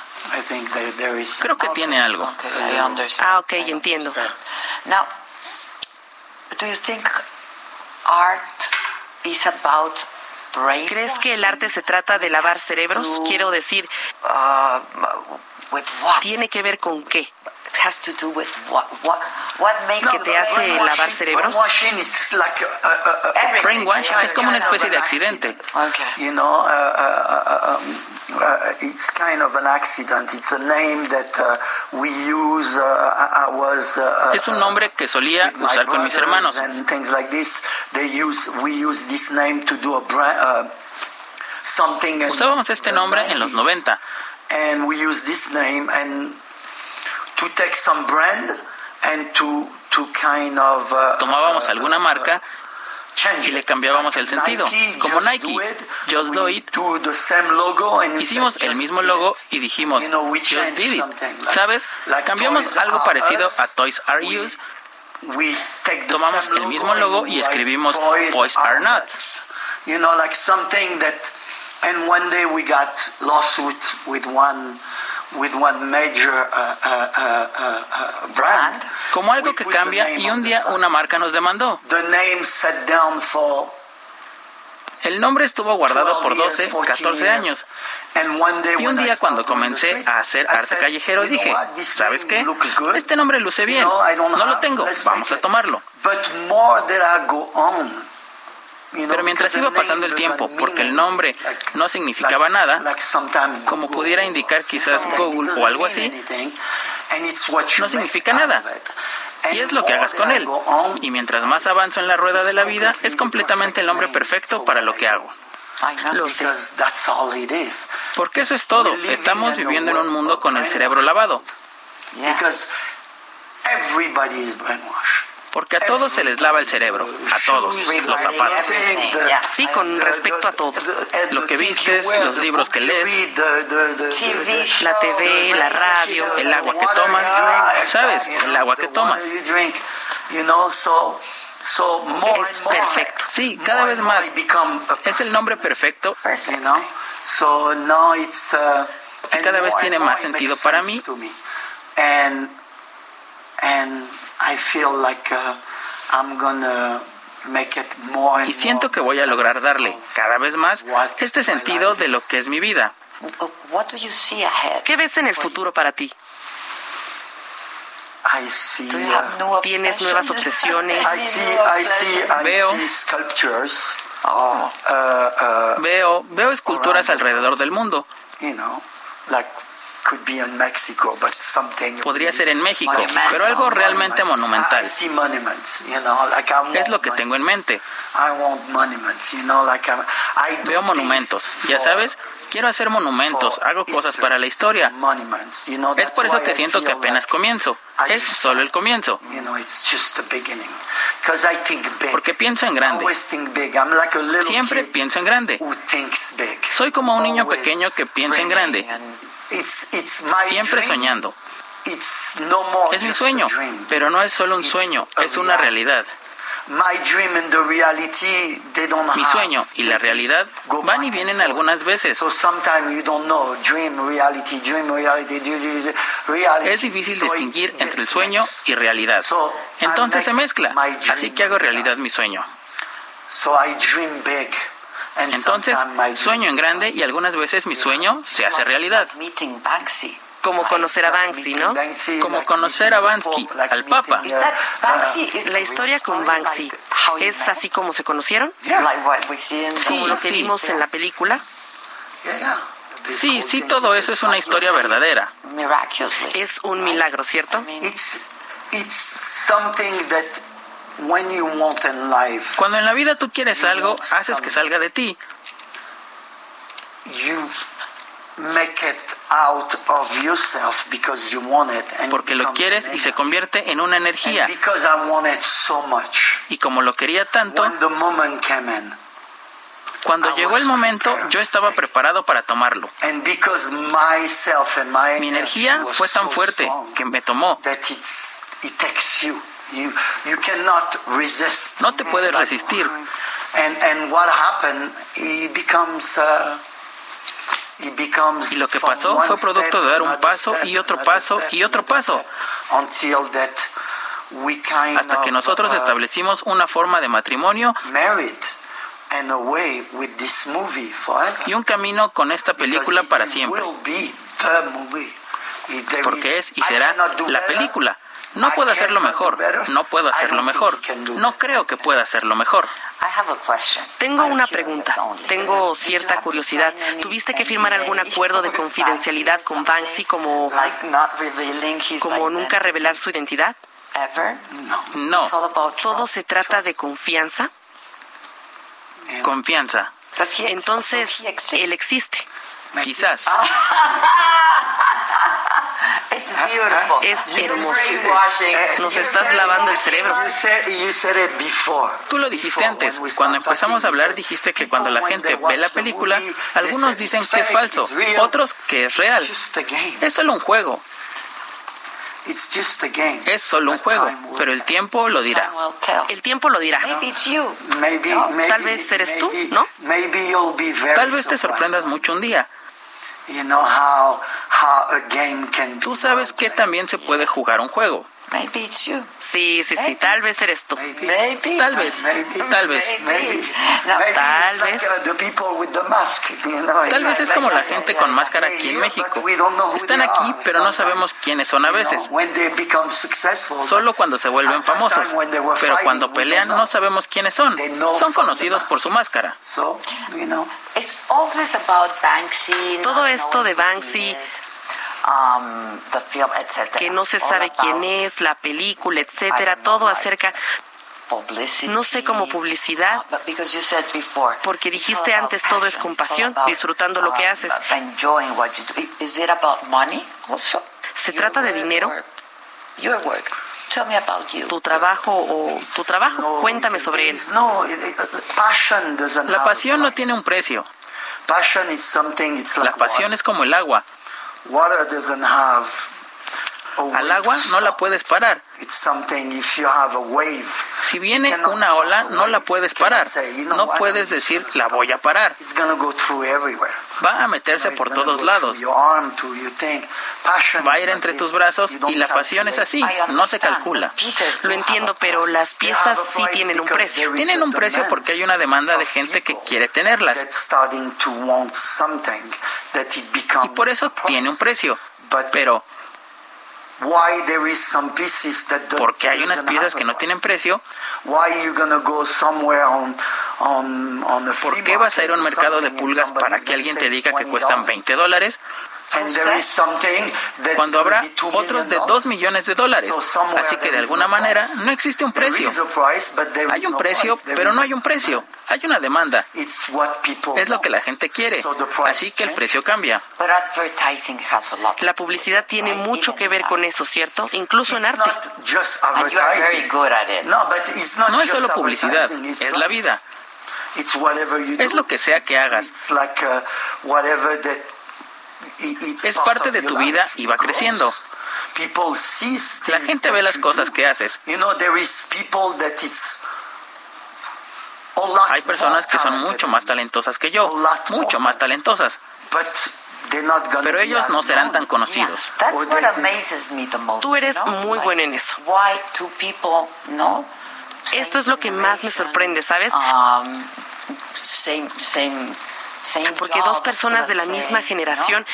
Creo que tiene algo. Ah, ok, entiendo. Now, do you think art is about brain ¿Crees que el arte se trata de lavar cerebros? Quiero decir, uh, what? ¿tiene que ver con qué? It has to do with what? What, what makes ¿Que te hace lavar cerebros? Brainwash es como una especie de accidente. Uh, uh, uh, it's kind of an accident. It's a name that uh, we use. Uh, I was. Uh, Es un nombre que solía usar con mis hermanos. And things like this. They use. We use this name to do a brand. Uh, something. Usábamos este nombre en los 90s. 90 And we use this name and to take some brand and to to kind of. Uh, tomábamos uh, alguna marca y le cambiábamos el sentido. Como Nike. Just Do It. Hicimos el "Just mismo logo it." y dijimos, Just Did It. ¿Sabes? Cambiamos algo parecido a Toys We- Us. we take the Tomamos el mismo logo y escribimos Toys Boys Are Nuts. You know, like something that. And one day we got lawsuit with one with one major uh, uh, uh, uh, uh, brand. Como algo que cambia name y un día una marca nos demandó. The name sat down for El nombre estuvo guardado 12 por years, 12, 14 14 years. años. And one day Y un día cuando comencé a hacer arte callejero "You know dije, ¿sabes qué? Este nombre luce bien. No lo tengo. Vamos a it." tomarlo. Pero mientras iba pasando el tiempo, porque el nombre no significaba nada, como pudiera indicar quizás Google o algo así, no significa nada. Y es lo que hagas con él. Y mientras más avanzo en la rueda de la vida, es completamente el nombre perfecto para lo que hago. Lo sé. Porque eso es todo. Estamos viviendo en un mundo con el cerebro lavado. Porque a todos se les lava el cerebro, a todos, los zapatos. Sí, con respecto a todo. Lo que vistes, los libros que lees, La TV, la radio. el agua que tomas, ¿sabes? El agua que tomas. Es perfecto. Sí, cada vez más. Es el nombre perfecto y cada vez tiene más sentido para mí. Y siento que voy a lograr darle cada vez más este sentido de lo que es mi vida. ¿Qué ves en el futuro para ti? ¿Tienes nuevas obsesiones? Veo, veo, veo esculturas alrededor del mundo. Podría ser en México, pero algo realmente monumental. Es lo que tengo en mente. Veo monumentos, ya sabes, quiero hacer monumentos, hago cosas para la historia. Es por eso que siento que apenas comienzo. Es solo el comienzo. Porque pienso en grande. Siempre pienso en grande. Soy como un niño pequeño que piensa en grande. Siempre soñando. Es mi sueño, pero no es solo un sueño, es una realidad. Mi sueño y la realidad van y vienen algunas veces. Es difícil distinguir entre el sueño y realidad. Entonces se mezcla. Así que hago realidad mi sueño. Entonces sueño en grande y algunas veces mi sueño se hace realidad. Como conocer a Banksy, ¿no? Como conocer a Banksy, al Papa. La historia con Banksy es así como se conocieron. Como lo que vimos en la película. Sí, sí, todo eso es una historia verdadera. Es un milagro, ¿cierto? Cuando en la vida tú quieres algo, haces que salga de ti. Porque lo quieres y se convierte en una energía. Y como lo quería tanto, cuando llegó el momento, yo estaba preparado para tomarlo. Mi energía fue tan fuerte que me tomó. No te puedes resistir. Y lo que pasó fue producto de dar un paso y otro paso y otro paso. Hasta que nosotros establecimos una forma de matrimonio y un camino con esta película para siempre. Porque es y será la película. No puedo hacerlo mejor. No puedo hacerlo mejor. No creo que pueda hacerlo mejor. Tengo una pregunta. Tengo cierta curiosidad. ¿Tuviste que firmar algún acuerdo de confidencialidad con Banksy como, como nunca revelar su identidad? No. ¿Todo se trata de confianza? Confianza. Entonces, él existe. Quizás. Es hermoso. Nos estás lavando el cerebro. Tú lo dijiste antes. Cuando empezamos a hablar dijiste que cuando la gente ve la película, algunos dicen que es falso, otros que es real. Es solo un juego. Es solo un juego, pero el tiempo lo dirá. El tiempo lo dirá. Tal vez eres tú, ¿no? Tal vez te sorprendas mucho un día. Tú sabes que también se puede jugar un juego. Sí, sí, sí, tal vez eres tú. Tal vez, tal vez. Tal vez. Tal vez es como la gente con máscara aquí en México. Están aquí, pero no sabemos quiénes son a veces. Solo cuando se vuelven famosos. Pero cuando pelean no sabemos quiénes son. Son conocidos por su máscara. Todo esto de Banksy que no se sabe quién es, la película, etcétera, todo acerca no sé cómo publicidad, porque dijiste antes todo es compasión, disfrutando lo que haces. ¿Se trata de dinero? Tu trabajo o tu trabajo, cuéntame sobre él. La pasión no tiene un precio. La pasión es como el agua. water doesn't have Al agua no la puedes parar. Si viene una ola, no la puedes parar. No puedes decir, la voy a parar. Va a meterse por todos lados. Va a ir entre tus brazos y la pasión es así, no se calcula. Lo entiendo, pero las piezas sí tienen un precio. Tienen un precio porque hay una demanda de gente que quiere tenerlas. Y por eso tiene un precio. Pero porque hay unas piezas que no tienen precio. ¿Por qué vas a ir a un mercado de pulgas para que alguien te diga que cuestan 20 dólares? Cuando habrá otros de 2 millones de dólares. Así que de alguna manera no existe un precio. Hay un precio, pero no hay un precio. Hay una demanda. Es lo que la gente quiere. Así que el precio cambia. La publicidad tiene mucho que ver con eso, ¿cierto? Incluso en arte. No es solo publicidad, es la vida. Es lo que sea que hagas es parte de tu vida y va creciendo. La gente ve las cosas que haces. Hay personas que son mucho más talentosas que yo, mucho más talentosas. Pero ellos no serán tan conocidos. Tú eres muy bueno en eso. Esto es lo que más me sorprende, ¿sabes? Porque dos personas de la misma generación.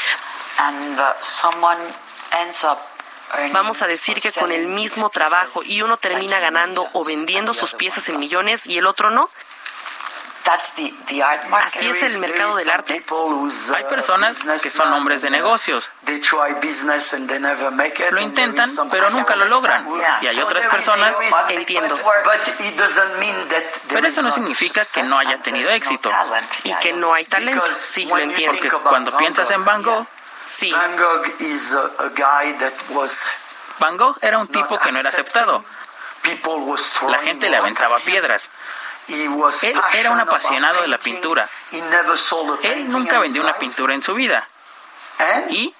Vamos a decir que con el mismo trabajo y uno termina ganando o vendiendo sus piezas en millones y el otro no. Así es el mercado del arte. Hay personas que son hombres de negocios. Lo intentan, pero nunca lo logran. Y hay otras personas, entiendo. Pero eso no significa que no haya tenido éxito. Y que no hay talento. Sí, lo entiendo. Porque cuando piensas en Van Gogh, sí. Van Gogh era un tipo que no era aceptado. La gente le aventaba piedras. Él era un apasionado de la pintura. Él nunca vendió una pintura en su vida. Y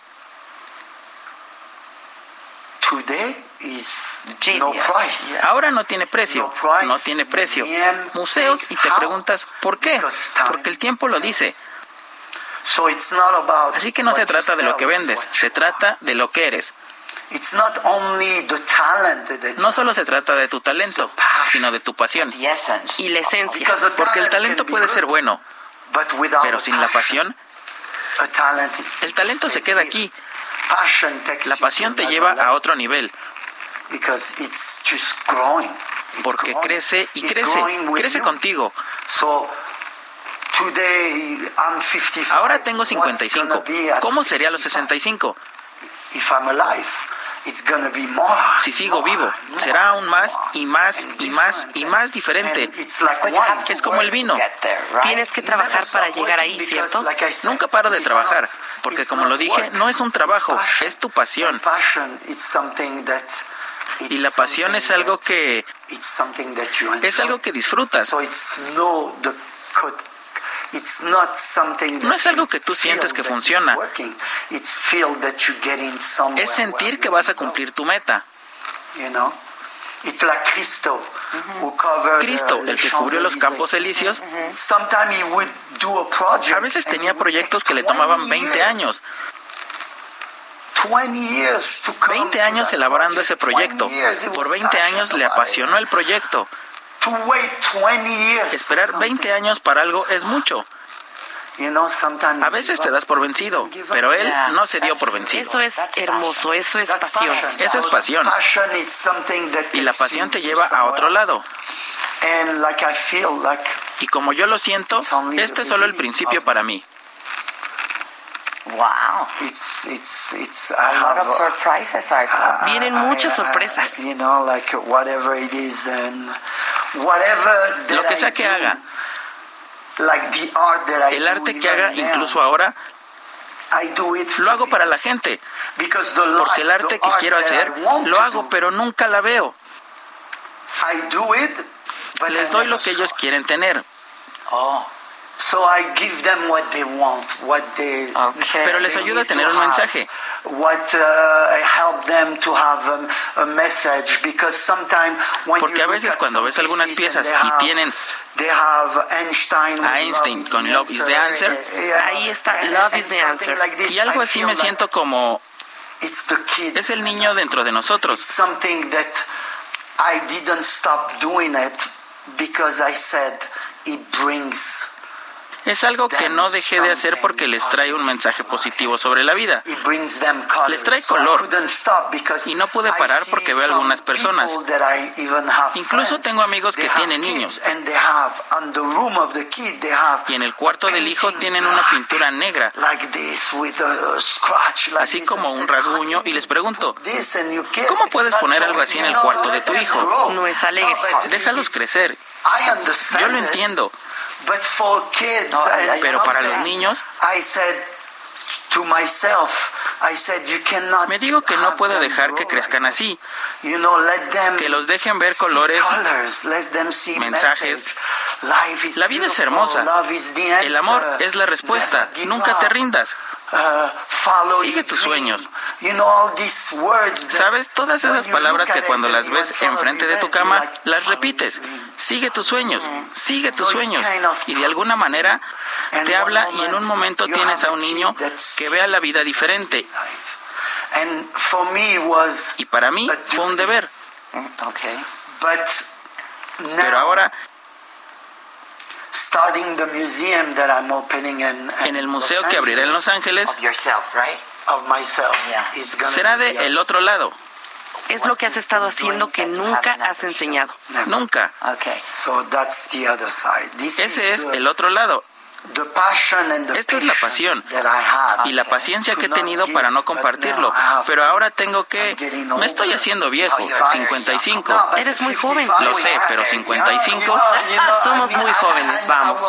ahora no tiene precio, no tiene precio. Museos y te preguntas, ¿por qué? Porque el tiempo lo dice. Así que no se trata de lo que vendes, se trata de lo que eres. No solo se trata de tu talento, sino de tu pasión y la esencia. Porque el talento puede ser bueno, pero sin la pasión, el talento se queda aquí. La pasión te lleva a otro nivel. Porque crece y crece, crece contigo. Ahora tengo 55. ¿Cómo sería los 65? Si sigo vivo, será aún más y más y más y más diferente. Es como el vino. Tienes que trabajar para llegar ahí, ¿cierto? Nunca paro de trabajar, porque como lo dije, no es un trabajo, es tu pasión. Y la pasión es algo que es algo que disfrutas. No es algo que tú sientes que funciona. Es sentir que vas a cumplir tu meta. Cristo, el que cubrió los campos elíseos, a veces tenía proyectos que le tomaban 20 años. 20 años elaborando ese proyecto. Por 20 años le apasionó el proyecto. Esperar 20 años para algo es mucho. A veces te das por vencido, pero él no se dio por vencido. Eso es hermoso, eso es pasión. Eso es pasión. Y la pasión te lleva a otro lado. Y como yo lo siento, este es solo el principio para mí. Wow. Vienen muchas sorpresas. Lo que sea que haga. El arte que haga, incluso ahora, lo hago para la gente. Porque el arte que quiero hacer lo hago, pero nunca la veo. Les doy lo que ellos quieren tener. Pero les ayuda a tener un mensaje. Porque a veces cuando ves algunas piezas y tienen a Einstein con Love is the Answer, ahí está Love is the Answer. Y algo así me siento como es el niño dentro de nosotros. I didn't stop doing it because I said it brings es algo que no dejé de hacer porque les trae un mensaje positivo sobre la vida. Les trae color. Y no pude parar porque veo algunas personas. Incluso tengo amigos que tienen niños. Y en el cuarto del hijo tienen una pintura negra. Así como un rasguño. Y les pregunto, ¿cómo puedes poner algo así en el cuarto de tu hijo? No es alegre. Déjalos crecer. Yo lo entiendo. But for kids no, pero para los niños, I said to myself, I said, you cannot me digo que no puedo dejar que crezcan así. You know, let them que los dejen ver colores, colors, let them see mensajes. La vida es hermosa. El amor es la respuesta. Nunca te rindas. Sigue tus sueños. ¿Sabes? Todas esas palabras que cuando las ves enfrente de tu cama, las repites. Sigue tus sueños, sigue tus sueños. Y de alguna manera te habla y en un momento tienes a un niño que vea la vida diferente. Y para mí fue un deber. Pero ahora en el museo que abriré en Los Ángeles. Será de el otro lado. Es lo que has estado haciendo que nunca has enseñado. Nunca. Ese es el otro lado. Esta es la pasión y la paciencia que he tenido para no compartirlo, pero ahora tengo que... Me estoy haciendo viejo, 55. Eres muy joven. Lo sé, pero 55... Somos muy jóvenes, vamos.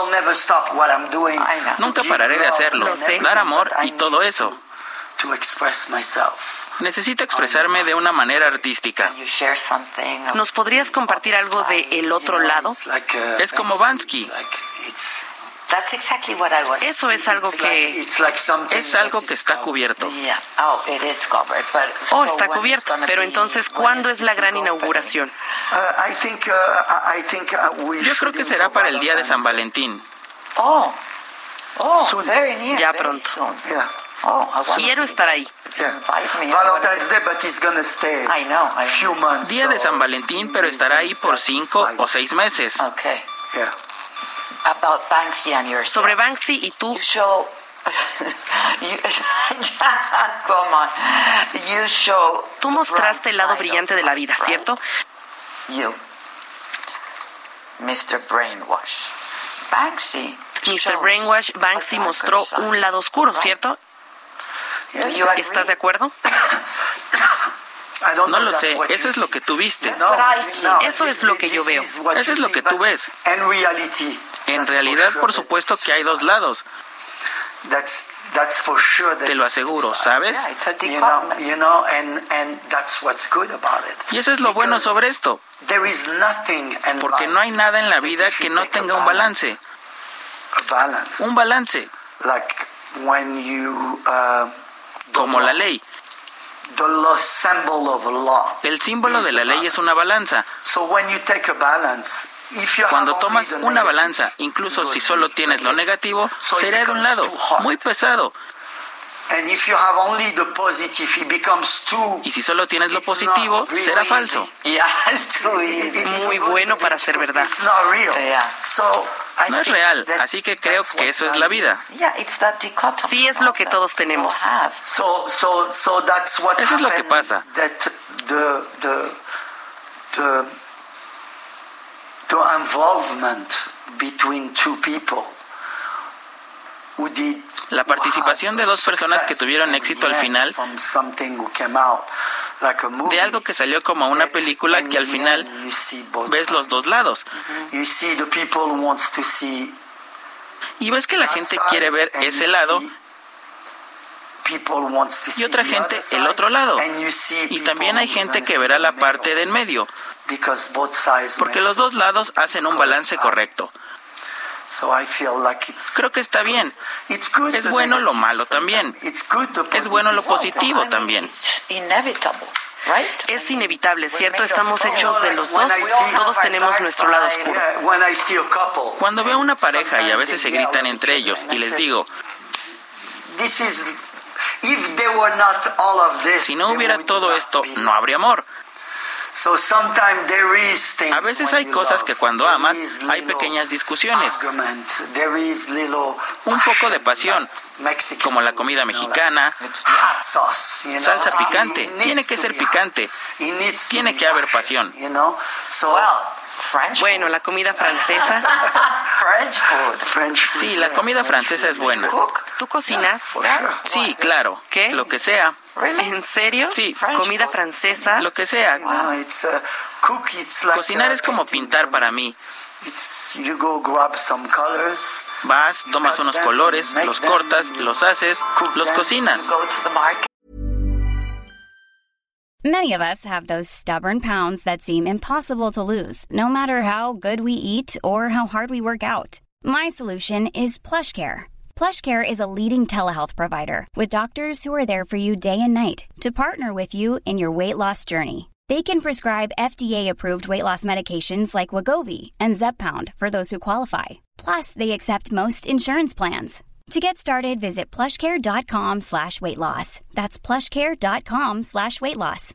Nunca pararé de hacerlo, dar amor y todo eso. Necesito expresarme de una manera artística. ¿Nos podrías compartir algo de el otro lado? Es como Bansky. Eso es algo que es algo que está cubierto. Oh, está cubierto. Pero entonces, ¿cuándo es la gran inauguración? Yo creo que será para el día de San Valentín. Oh, oh, ya pronto. Quiero estar ahí. Día de San Valentín, pero estará ahí por cinco o seis meses. Sobre Banksy y tú. Tú mostraste el lado brillante de la vida, ¿cierto? Mr. Brainwash. Banksy. Mr. Brainwash, Banksy mostró un lado oscuro, ¿cierto? ¿Estás de acuerdo? No lo sé, eso es lo que tú viste. Eso es lo que yo veo. Eso es lo que tú ves. En realidad, por supuesto que hay dos lados. Te lo aseguro, ¿sabes? Y eso es lo bueno sobre esto. Porque no hay nada en la vida que no tenga un balance. Un balance. Como la ley. El símbolo de la ley es una balanza. Cuando tomas una balanza, incluso si solo tienes lo negativo, será de un lado, muy pesado. Y si solo tienes lo positivo, será falso. Muy bueno para ser verdad. No es real, así que creo que eso es la vida. Sí es lo que todos tenemos. Eso es lo que pasa. La participación de dos personas que tuvieron éxito al final de algo que salió como una película que al final ves los dos lados. Y ves que la gente quiere ver ese lado y otra gente el otro lado. Y también hay gente que verá la parte del medio, porque los dos lados hacen un balance correcto. Creo que está bien. Es bueno lo malo también. Es bueno lo positivo también. Es inevitable, ¿cierto? Estamos hechos de los dos. Todos tenemos nuestro lado oscuro. Cuando veo una pareja y a veces se gritan entre ellos y les digo, si no hubiera todo esto, no habría amor. A veces hay cosas que cuando amas hay pequeñas discusiones, un poco de pasión, como la comida mexicana, salsa picante, tiene que ser picante, tiene que haber pasión. Bueno, la comida francesa. Sí, la comida francesa es buena. ¿Tú cocinas? Sí, claro. ¿Qué? Lo que sea. ¿En serio? Sí. ¿Comida francesa? Lo que sea. Cocinar es como pintar para mí. Vas, tomas unos colores, los cortas, los haces, los cocinas. Many of us have those stubborn pounds that seem impossible to lose, no matter how good we eat or how hard we work out. My solution is PlushCare. PlushCare is a leading telehealth provider with doctors who are there for you day and night to partner with you in your weight loss journey. They can prescribe FDA-approved weight loss medications like Wagovi and Zepbound for those who qualify. Plus, they accept most insurance plans. To get started, visit plushcare.com slash weight loss. That's plushcare.com slash weight loss.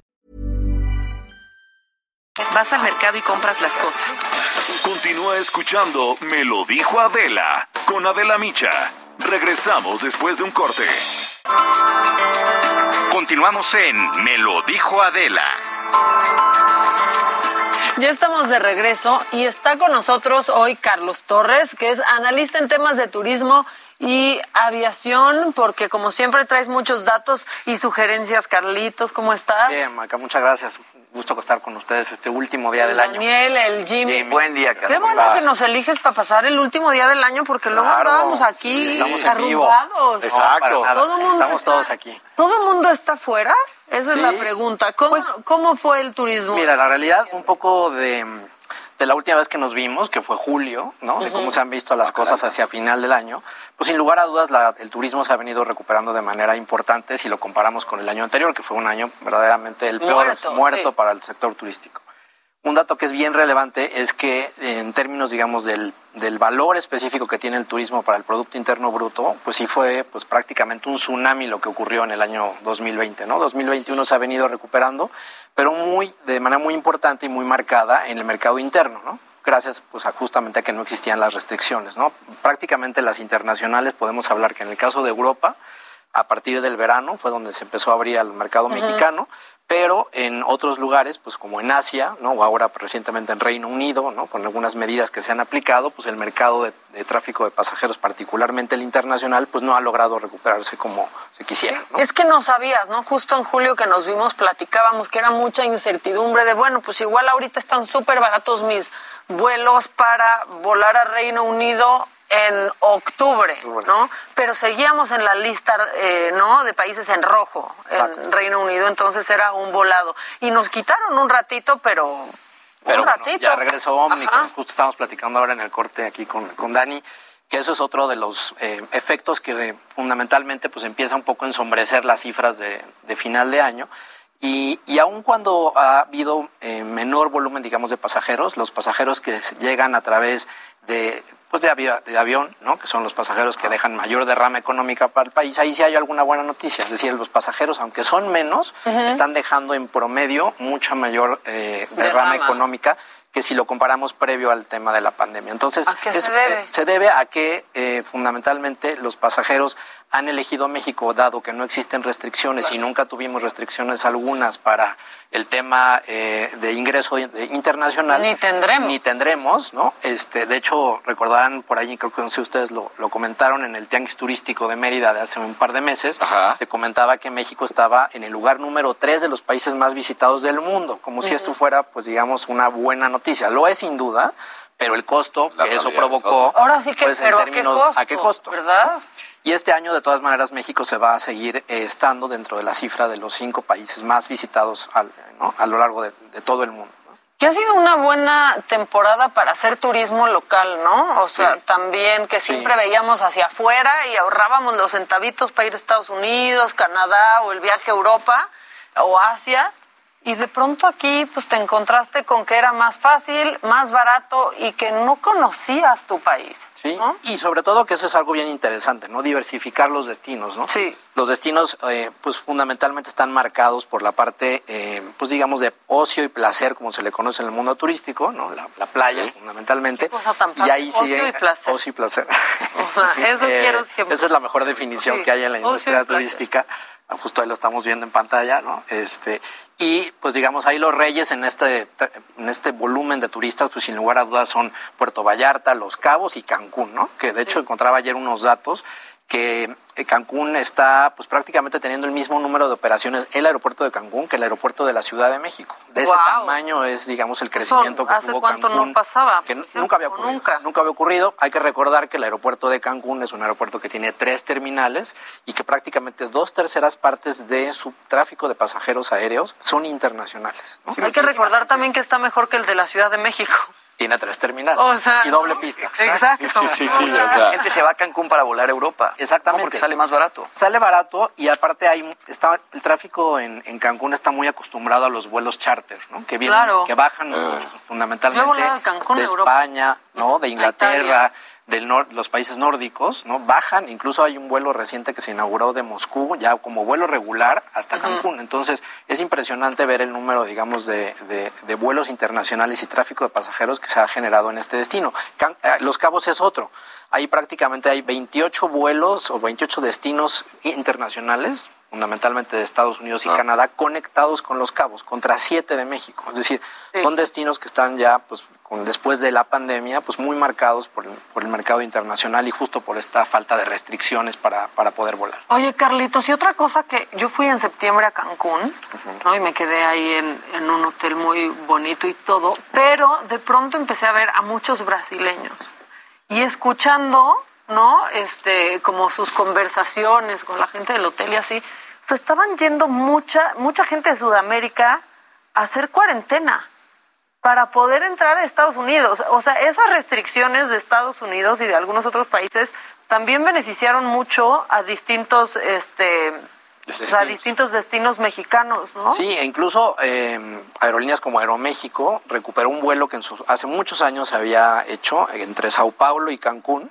Vas al mercado y compras las cosas. Continúa escuchando Me lo dijo Adela con Adela Micha. Regresamos después de un corte. Continuamos en Me lo dijo Adela. Ya estamos de regreso y está con nosotros hoy Carlos Torres, que es analista en temas de turismo y aviación, porque como siempre traes muchos datos y sugerencias. Carlitos, ¿cómo estás? Bien, Maca, muchas gracias. Gusto estar con ustedes este último día del año. Daniel, el Jimmy. buen día, Carlos. Qué bueno que nos eliges para pasar el último día del año, porque luego estábamos aquí sí, estamos en vivo. arrugados. Exacto. Todo mundo Estamos está- todos aquí. ¿Todo el mundo está fuera? Esa es la pregunta. ¿Cómo, ¿Cómo fue el turismo? Mira, la realidad, un poco de, de la última vez que nos vimos, que fue julio, ¿no? De cómo se han visto las cosas hacia final del año, pues sin lugar a dudas la- el turismo se ha venido recuperando de manera importante si lo comparamos con el año anterior, que fue un año verdaderamente el peor Muerto, muerto sí. para el sector turístico. Un dato que es bien relevante es que en términos, digamos, del, del valor específico que tiene el turismo para el Producto Interno Bruto, pues sí fue pues prácticamente un tsunami lo que ocurrió en el año 2020, ¿no? 2021 se ha venido recuperando, pero muy, de manera muy importante y muy marcada en el mercado interno, ¿no? Gracias pues a justamente a que no existían las restricciones, ¿no? Prácticamente las internacionales podemos hablar que en el caso de Europa, a partir del verano fue donde se empezó a abrir al mercado mexicano, pero en otros lugares, pues como en Asia, ¿no? o ahora recientemente en Reino Unido, ¿no? con algunas medidas que se han aplicado, pues el mercado de, tráfico de pasajeros, particularmente el internacional, pues no ha logrado recuperarse como se quisiera. ¿no? Es que no sabías, ¿no? Justo en julio que nos vimos platicábamos que era mucha incertidumbre de, bueno, pues igual ahorita están súper baratos mis vuelos para volar a Reino Unido en octubre, ¿no? Pero seguíamos en la lista, eh, ¿no? De países en rojo en Reino Unido, entonces era un volado. Y nos quitaron un ratito, pero... Pero un bueno, ratito. ya regresó Omni, Ajá. que justo estamos platicando ahora en el corte aquí con, con Dani, que eso es otro de los eh, efectos que fundamentalmente pues empieza un poco a ensombrecer las cifras de, de final de año. Y, y aun cuando ha habido eh, menor volumen, digamos, de pasajeros, los pasajeros que llegan a través de, pues de, avi- de avión, ¿no? que son los pasajeros que dejan mayor derrama económica para el país, ahí sí hay alguna buena noticia. Es decir, los pasajeros, aunque son menos, están dejando en promedio mucha mayor eh, derrama Derrama. económica que si lo comparamos previo al tema de la pandemia. Entonces, ¿A qué se debe? eh, se debe a que eh, fundamentalmente los pasajeros han elegido México, dado que no existen restricciones y nunca tuvimos restricciones algunas para el tema eh, de ingreso internacional. Ni tendremos. Ni tendremos, ¿no? Este, de hecho, recordarán por ahí, creo que no sé ustedes lo, lo comentaron en el Tianguis Turístico de Mérida de hace un par de meses, se comentaba que México estaba en el lugar número tres de los países más visitados del mundo, como si esto fuera, pues digamos, una buena noticia. Lo es sin duda, pero el costo que eso provocó. Ahora sí que, pues, pero en términos, ¿a qué costo? ¿Verdad? Y este año, de todas maneras, México se va a seguir eh, estando dentro de la cifra de los cinco países más visitados al, ¿no? a lo largo de, de todo el mundo. Que ha sido una buena temporada para hacer turismo local, ¿no? O sea, también que siempre veíamos hacia afuera y ahorrábamos los centavitos para ir a Estados Unidos, Canadá o el viaje a Europa o Asia. Y de pronto aquí pues te encontraste con que era más fácil, más barato y que no conocías tu país. Sí, y sobre todo que eso es algo bien interesante, ¿no? Diversificar los destinos, ¿no? Sí. Los destinos, eh, pues fundamentalmente están marcados por la parte, eh, pues digamos, de ocio y placer, como se le conoce en el mundo turístico, ¿no? La, la playa, fundamentalmente. cosa tan y ahí ocio sigue y placer. ocio y placer. O sea, eso Eh, quiero siempre. Esa es la mejor definición Sí, que hay en la ocio y industria placer. turística. Justo ahí lo estamos viendo en pantalla, ¿no? Este, y pues digamos, ahí los reyes en este, en este volumen de turistas, pues sin lugar a dudas son Puerto Vallarta, Los Cabos y Cancún, ¿no? Que de hecho encontraba ayer unos datos que eh, Cancún está pues prácticamente teniendo el mismo número de operaciones el aeropuerto de Cancún que el aeropuerto de la Ciudad de México. De ese tamaño es, digamos, el Eso, crecimiento que ¿Hace tuvo cuánto Cancún no pasaba? que nunca había ocurrido. Nunca. Nunca había ocurrido. Hay que recordar que el aeropuerto de Cancún es un aeropuerto que tiene tres terminales y que prácticamente dos terceras partes de su tráfico de pasajeros aéreos son internacionales. ¿no? Hay que recordar también que está mejor que el de la Ciudad de México. Tiene tres terminales O sea, y doble pista. Exacto. Sí, sí, sí. La gente se va a Cancún para volar a Europa. Exactamente. ¿no? Porque sale más barato. Sale barato y aparte hay está el tráfico en, en Cancún está muy acostumbrado a los vuelos charter, ¿no? Que vienen, Claro. que bajan Ah. fundamentalmente Yo he volado a Cancún, de Europa. España, ¿no? De Inglaterra, del nor- los países nórdicos, ¿no? Bajan, incluso hay un vuelo reciente que se inauguró de Moscú, ya como vuelo regular hasta Cancún. Entonces, es impresionante ver el número, digamos, de, de- de vuelos internacionales y tráfico de pasajeros que se ha generado en este destino. Can- eh, Los Cabos es otro. Ahí prácticamente hay 28 vuelos o 28 destinos internacionales, fundamentalmente de Estados Unidos y Canadá, conectados con Los Cabos, contra 7 de México. Es decir, son destinos que están ya, pues, con, después de la pandemia, pues muy marcados por el, por el mercado internacional y justo por esta falta de restricciones para, para poder volar. Oye, Carlitos, y otra cosa que yo fui en septiembre a Cancún, ¿no? Y me quedé ahí en, en un hotel muy bonito y todo, pero de pronto empecé a ver a muchos brasileños y escuchando, ¿no? Este, como sus conversaciones con la gente del hotel y así, o estaban yendo mucha, mucha gente de Sudamérica a hacer cuarentena para poder entrar a Estados Unidos. O sea, esas restricciones de Estados Unidos y de algunos otros países también beneficiaron mucho a distintos, este, o sea, distintos destinos mexicanos, ¿no? Sí, e incluso eh, aerolíneas como Aeroméxico recuperó un vuelo que en sus- hace muchos años se había hecho entre Sao Paulo y Cancún.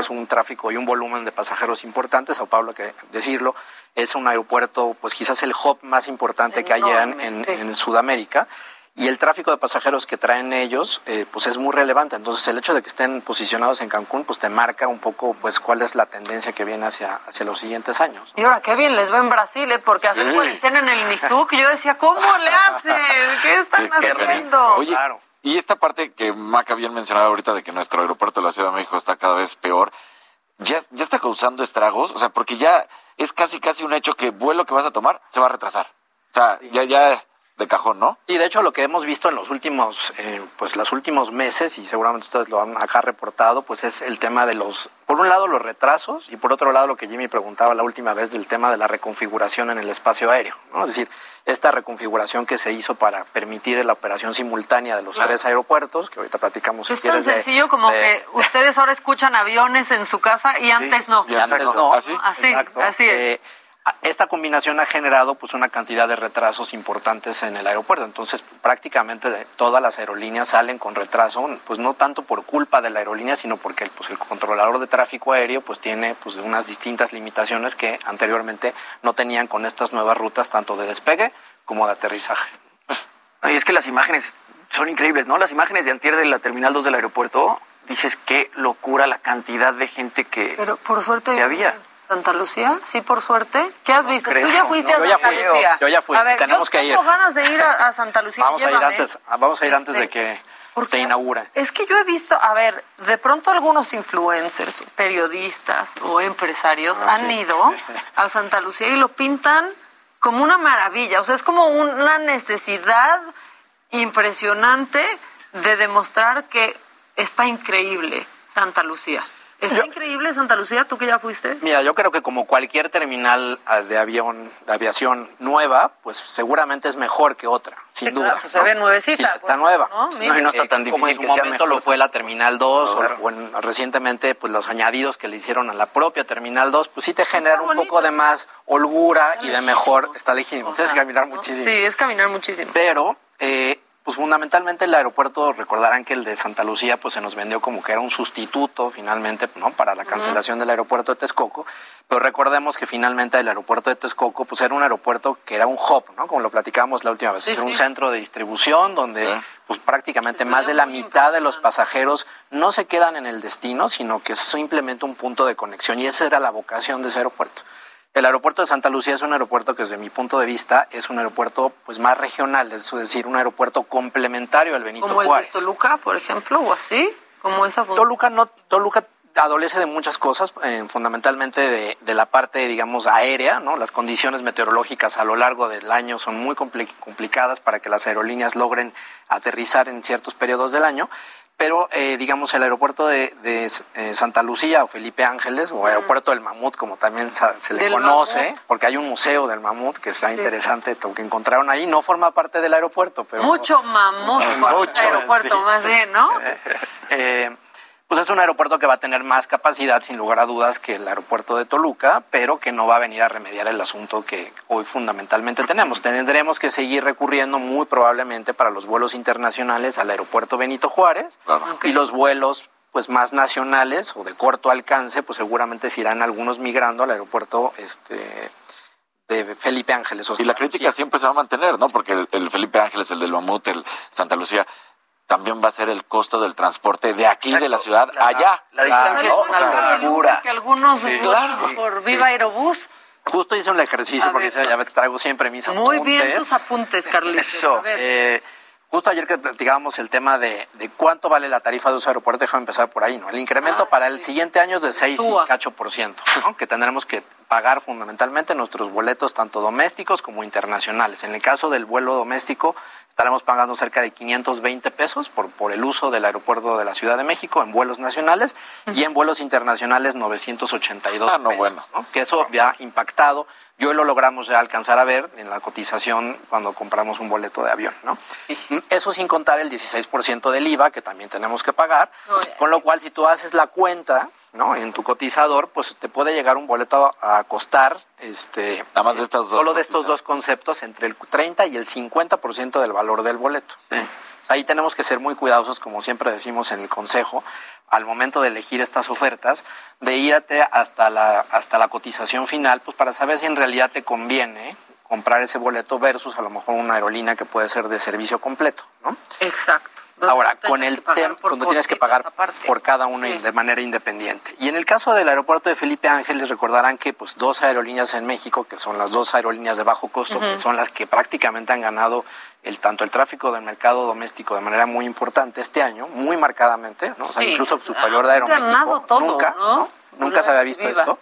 Es un tráfico y un volumen de pasajeros importante. Sao Paulo, que decirlo, es un aeropuerto, pues quizás el hub más importante que hay en, en- en Sudamérica. Y el tráfico de pasajeros que traen ellos, eh, pues es muy relevante. Entonces, el hecho de que estén posicionados en Cancún, pues te marca un poco, pues, cuál es la tendencia que viene hacia, hacia los siguientes años. Y ahora qué bien les va en Brasil, ¿eh? Porque hacer Sí. cuarentena en el Nizuc, yo decía, ¿cómo le hacen? ¿Qué están Qué haciendo? Oye, y esta parte que Maca bien mencionaba ahorita de que nuestro aeropuerto de la Ciudad de México está cada vez peor, ya, ya está causando estragos, o sea, porque ya es casi casi un hecho que vuelo que vas a tomar se va a retrasar. O sea, ya, ya de cajón, ¿no? Y de hecho lo que hemos visto en los últimos, eh, pues los últimos meses, y seguramente ustedes lo han acá reportado, pues es el tema de los, por un lado los retrasos y por otro lado lo que Jimmy preguntaba la última vez del tema de la reconfiguración en el espacio aéreo, ¿no? Es decir, esta reconfiguración que se hizo para permitir la operación simultánea de los Claro. tres aeropuertos, que ahorita platicamos si Es tan de- sencillo como de- que ustedes ahora escuchan aviones en su casa y antes no. y antes no. ¿Así? Así, Exacto. así es. Eh, esta combinación ha generado pues una cantidad de retrasos importantes en el aeropuerto. Entonces, prácticamente de todas las aerolíneas salen con retraso, pues no tanto por culpa de la aerolínea, sino porque pues, el controlador de tráfico aéreo pues tiene pues unas distintas limitaciones que anteriormente no tenían con estas nuevas rutas tanto de despegue como de aterrizaje. Y es que las imágenes son increíbles, ¿no? Las imágenes de antier de la Terminal 2 del aeropuerto, dices qué locura la cantidad de gente que, Pero por suerte que había. Santa Lucía, sí, por suerte. ¿Qué has visto? creo, Tú ya fuiste no. a Yo ya Santa fui, Lucía. yo ya fui, A ver, tenemos yo que ir. tengo ganas de ir a, a Santa Lucía. Vamos a ir antes, vamos a ir antes de Este, que se inaugure. Es que yo he visto, a ver, de pronto algunos influencers, periodistas o empresarios Ah, han sí. ido a Santa Lucía y lo pintan como una maravilla. O sea, es como una necesidad impresionante de demostrar que está increíble Santa Lucía. ¿Está increíble Santa Lucía? ¿Tú que ya fuiste? Mira, yo creo que como cualquier terminal ah, de avión, de aviación nueva, pues seguramente es mejor que otra, sin Sí, duda. claro, pues se ve nuevecita, Sí, está pues, nueva. ¿no? Eh, No, y no está como tan difícil en que su sea momento mejor. lo fue la Terminal 2 o- Claro. o, en- recientemente pues los añadidos que le hicieron a la propia Terminal 2, pues sí te generan un poco de más holgura y de mejor, está legítimo, tienes que caminar muchísimo. Sí, es caminar muchísimo. Pero, eh, pues fundamentalmente el aeropuerto, recordarán que el de Santa Lucía, pues se nos vendió como que era un sustituto finalmente, ¿no? Para la cancelación del aeropuerto de Texcoco. Pero recordemos que finalmente el aeropuerto de Texcoco, pues era un aeropuerto que era un hub, ¿no? Como lo platicábamos la última vez. Sí, era un centro de distribución donde, pues prácticamente más de la mitad de los pasajeros no se quedan en el destino, sino que es simplemente un punto de conexión. Y esa era la vocación de ese aeropuerto. El aeropuerto de Santa Lucía es un aeropuerto que desde mi punto de vista es un aeropuerto pues más regional, es decir, un aeropuerto complementario al Benito Como el de Juárez. Toluca, por ejemplo, o así, como esa. Toluca no, Toluca adolece de muchas cosas, eh, fundamentalmente de, de la parte, digamos, aérea, ¿no? Las condiciones meteorológicas a lo largo del año son muy compli- complicadas para que las aerolíneas logren aterrizar en ciertos periodos del año. Pero, eh, digamos, el aeropuerto de, de, eh, Santa Lucía o Felipe Ángeles, o aeropuerto del Mamut, como también se le conoce, Mamut. porque hay un museo del Mamut que está interesante, lo que encontraron ahí, no forma parte del aeropuerto, pero... Mucho mamut Mucho, aeropuerto, sí. más bien, ¿no? Eh, pues es un aeropuerto que va a tener más capacidad, sin lugar a dudas, que el aeropuerto de Toluca, pero que no va a venir a remediar el asunto que hoy fundamentalmente tenemos. Tendremos que seguir recurriendo muy probablemente para los vuelos internacionales al aeropuerto Benito Juárez y los vuelos pues más nacionales o de corto alcance, pues seguramente se irán algunos migrando al aeropuerto este de Felipe Ángeles. o Y la crítica siempre se va a mantener, ¿no? Porque el, el Felipe Ángeles, el del Mamut, el Santa Lucía, también va a ser el costo del transporte de aquí de la ciudad allá. La distancia Claro, es una ¿no? Locura. Que algunos Sí. claro, Sí, por sí. Viva Aerobús. Justo hice un ejercicio A porque ver. ya ves, traigo siempre mis apuntes. Muy bien tus apuntes, Carlitos. Eso. Eh, justo ayer que platicábamos el tema de, de cuánto vale la tarifa de uso de aeropuerto, déjame empezar por ahí, ¿no? El incremento Ah, para el siguiente año es de 6 Túa. y cacho por ciento, ¿no? Que tendremos que pagar fundamentalmente nuestros boletos tanto domésticos como internacionales. En el caso del vuelo doméstico estaremos pagando cerca de 520 pesos por, por el uso del aeropuerto de la Ciudad de México en vuelos nacionales y en vuelos internacionales 982 Ah, no, pesos, bueno. ¿no? Que eso ya ha impactado. Yo lo logramos ya alcanzar a ver en la cotización cuando compramos un boleto de avión, ¿no? Eso sin contar el 16% del IVA que también tenemos que pagar, con lo cual si tú haces la cuenta, ¿no? En tu cotizador, pues te puede llegar un boleto a costar, este, Nada más de estas dos solo de estos dos conceptos entre el 30 y el 50% del valor del boleto. Ahí tenemos que ser muy cuidadosos, como siempre decimos en el consejo, al momento de elegir estas ofertas, de irte hasta la, hasta la cotización final, pues para saber si en realidad te conviene comprar ese boleto versus a lo mejor una aerolínea que puede ser de servicio completo, ¿no? Exacto. Ahora, con el tema, cuando tienes que pagar aparte. por cada uno Sí. de manera independiente. Y en el caso del aeropuerto de Felipe Ángeles, recordarán que pues dos aerolíneas en México, que son las dos aerolíneas de bajo costo, que son las que prácticamente han ganado el tanto el tráfico del mercado doméstico de manera muy importante este año, muy marcadamente, ¿no? O sea, Sí. incluso superior de Han Aeroméxico. todo, nunca, ¿no? Nunca se había visto Viva. esto.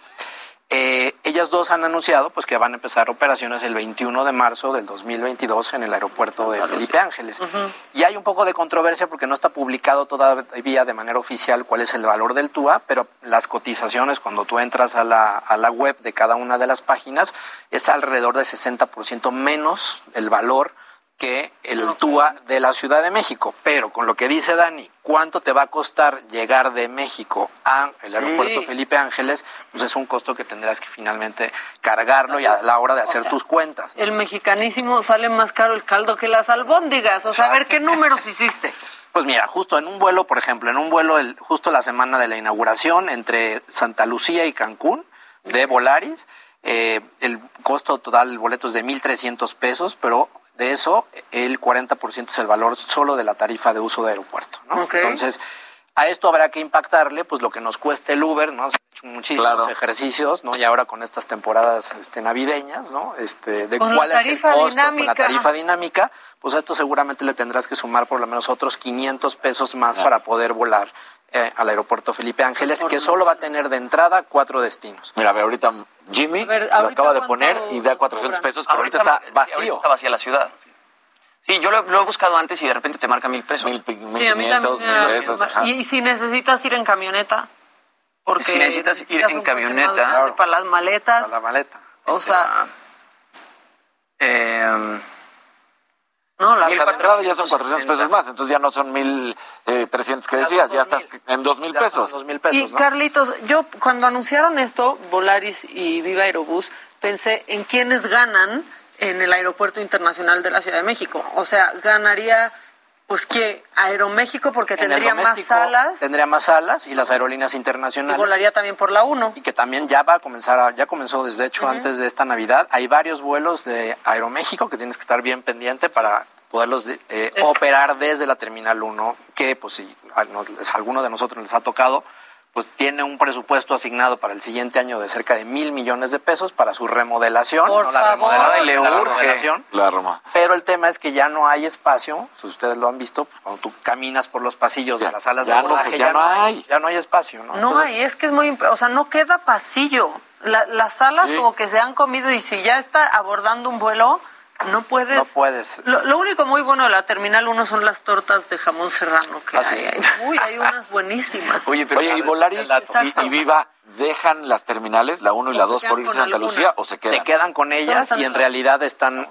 Eh, ellas dos han anunciado pues que van a empezar operaciones el 21 de marzo del 2022 en el aeropuerto de Felipe Ángeles. Y hay un poco de controversia porque no está publicado todavía de manera oficial cuál es el valor del TUA, pero las cotizaciones cuando tú entras a la, a la web de cada una de las páginas es alrededor de 60% menos el valor que el TUA de la Ciudad de México. Pero con lo que dice Dani, ¿cuánto te va a costar llegar de México a el aeropuerto Sí. Felipe Ángeles? Pues es un costo que tendrás que finalmente cargarlo y a la hora de hacer sea, tus cuentas. El mexicanísimo sale más caro el caldo que las albóndigas. O sea, a ver qué números hiciste. Pues mira, justo en un vuelo, por ejemplo, en un vuelo el, justo la semana de la inauguración entre Santa Lucía y Cancún de Volaris, eh, el costo total del boleto es de 1.300 pesos, pero de eso el 40% es el valor solo de la tarifa de uso de aeropuerto. ¿no? Entonces, a esto habrá que impactarle pues lo que nos cueste el Uber, ¿no? muchísimos ejercicios, ¿no? Y ahora con estas temporadas este, navideñas, ¿no? Este, de Con la cuál es el costo, con la tarifa dinámica, pues a esto seguramente le tendrás que sumar por lo menos otros 500 pesos más para poder volar eh, al aeropuerto Felipe Ángeles, que solo va a tener de entrada cuatro destinos. Mira, ve, ahorita Jimmy lo acaba de poner y da 400 pesos, pero ahorita, está sí, vacío. ahorita está vacía la ciudad. Sí, yo lo, lo he buscado antes y de repente te marca mil pesos. Mil, Sí, a mí me da- y, y si necesitas ir en camioneta, porque Si necesitas ir en camioneta. grande para las maletas. Para la maleta. O sea, Eh, no, la La entrada ya son 400 pesos más, entonces ya no son 1.300 que decías, ya estás en 2.000 pesos. Y Carlitos, yo cuando anunciaron esto, Volaris y Viva Aerobús, pensé en quiénes ganan en el Aeropuerto Internacional de la Ciudad de México. O sea, ganaría, pues, ¿qué? Aeroméxico porque En tendría más salas Tendría más salas y las aerolíneas y internacionales. volaría también por la 1. y que también ya va a comenzar, a- ya comenzó desde hecho antes de esta Navidad. Hay varios vuelos de Aeroméxico que tienes que estar bien pendiente para poderlos de- eh, operar desde la Terminal 1, que pues si a a alguno de nosotros les ha tocado, pues tiene un presupuesto asignado para el siguiente año de cerca de mil millones de pesos para su remodelación, Por no la favor. remodelación, Le la urge. remodelación. La Roma. Pero el tema es que ya no hay espacio, si ustedes lo han visto, pues, cuando tú caminas por los pasillos de las salas de no, abordaje, pues ya no hay. ya no hay espacio, ¿no? No Entonces, hay, es que es muy, o sea, no queda pasillo. La- las salas Sí. como que se han comido y si ya está abordando un vuelo, no puedes. no puedes. Lo, lo único muy bueno de la Terminal 1 son las tortas de jamón serrano que Ah, sí. hay. ahí. Uy, hay unas buenísimas. Oye, y Volaris y, y Viva dejan las terminales, la 1 y la se 2 por irse a Santa alguna. Lucía o se quedan? se quedan con ellas y en realidad están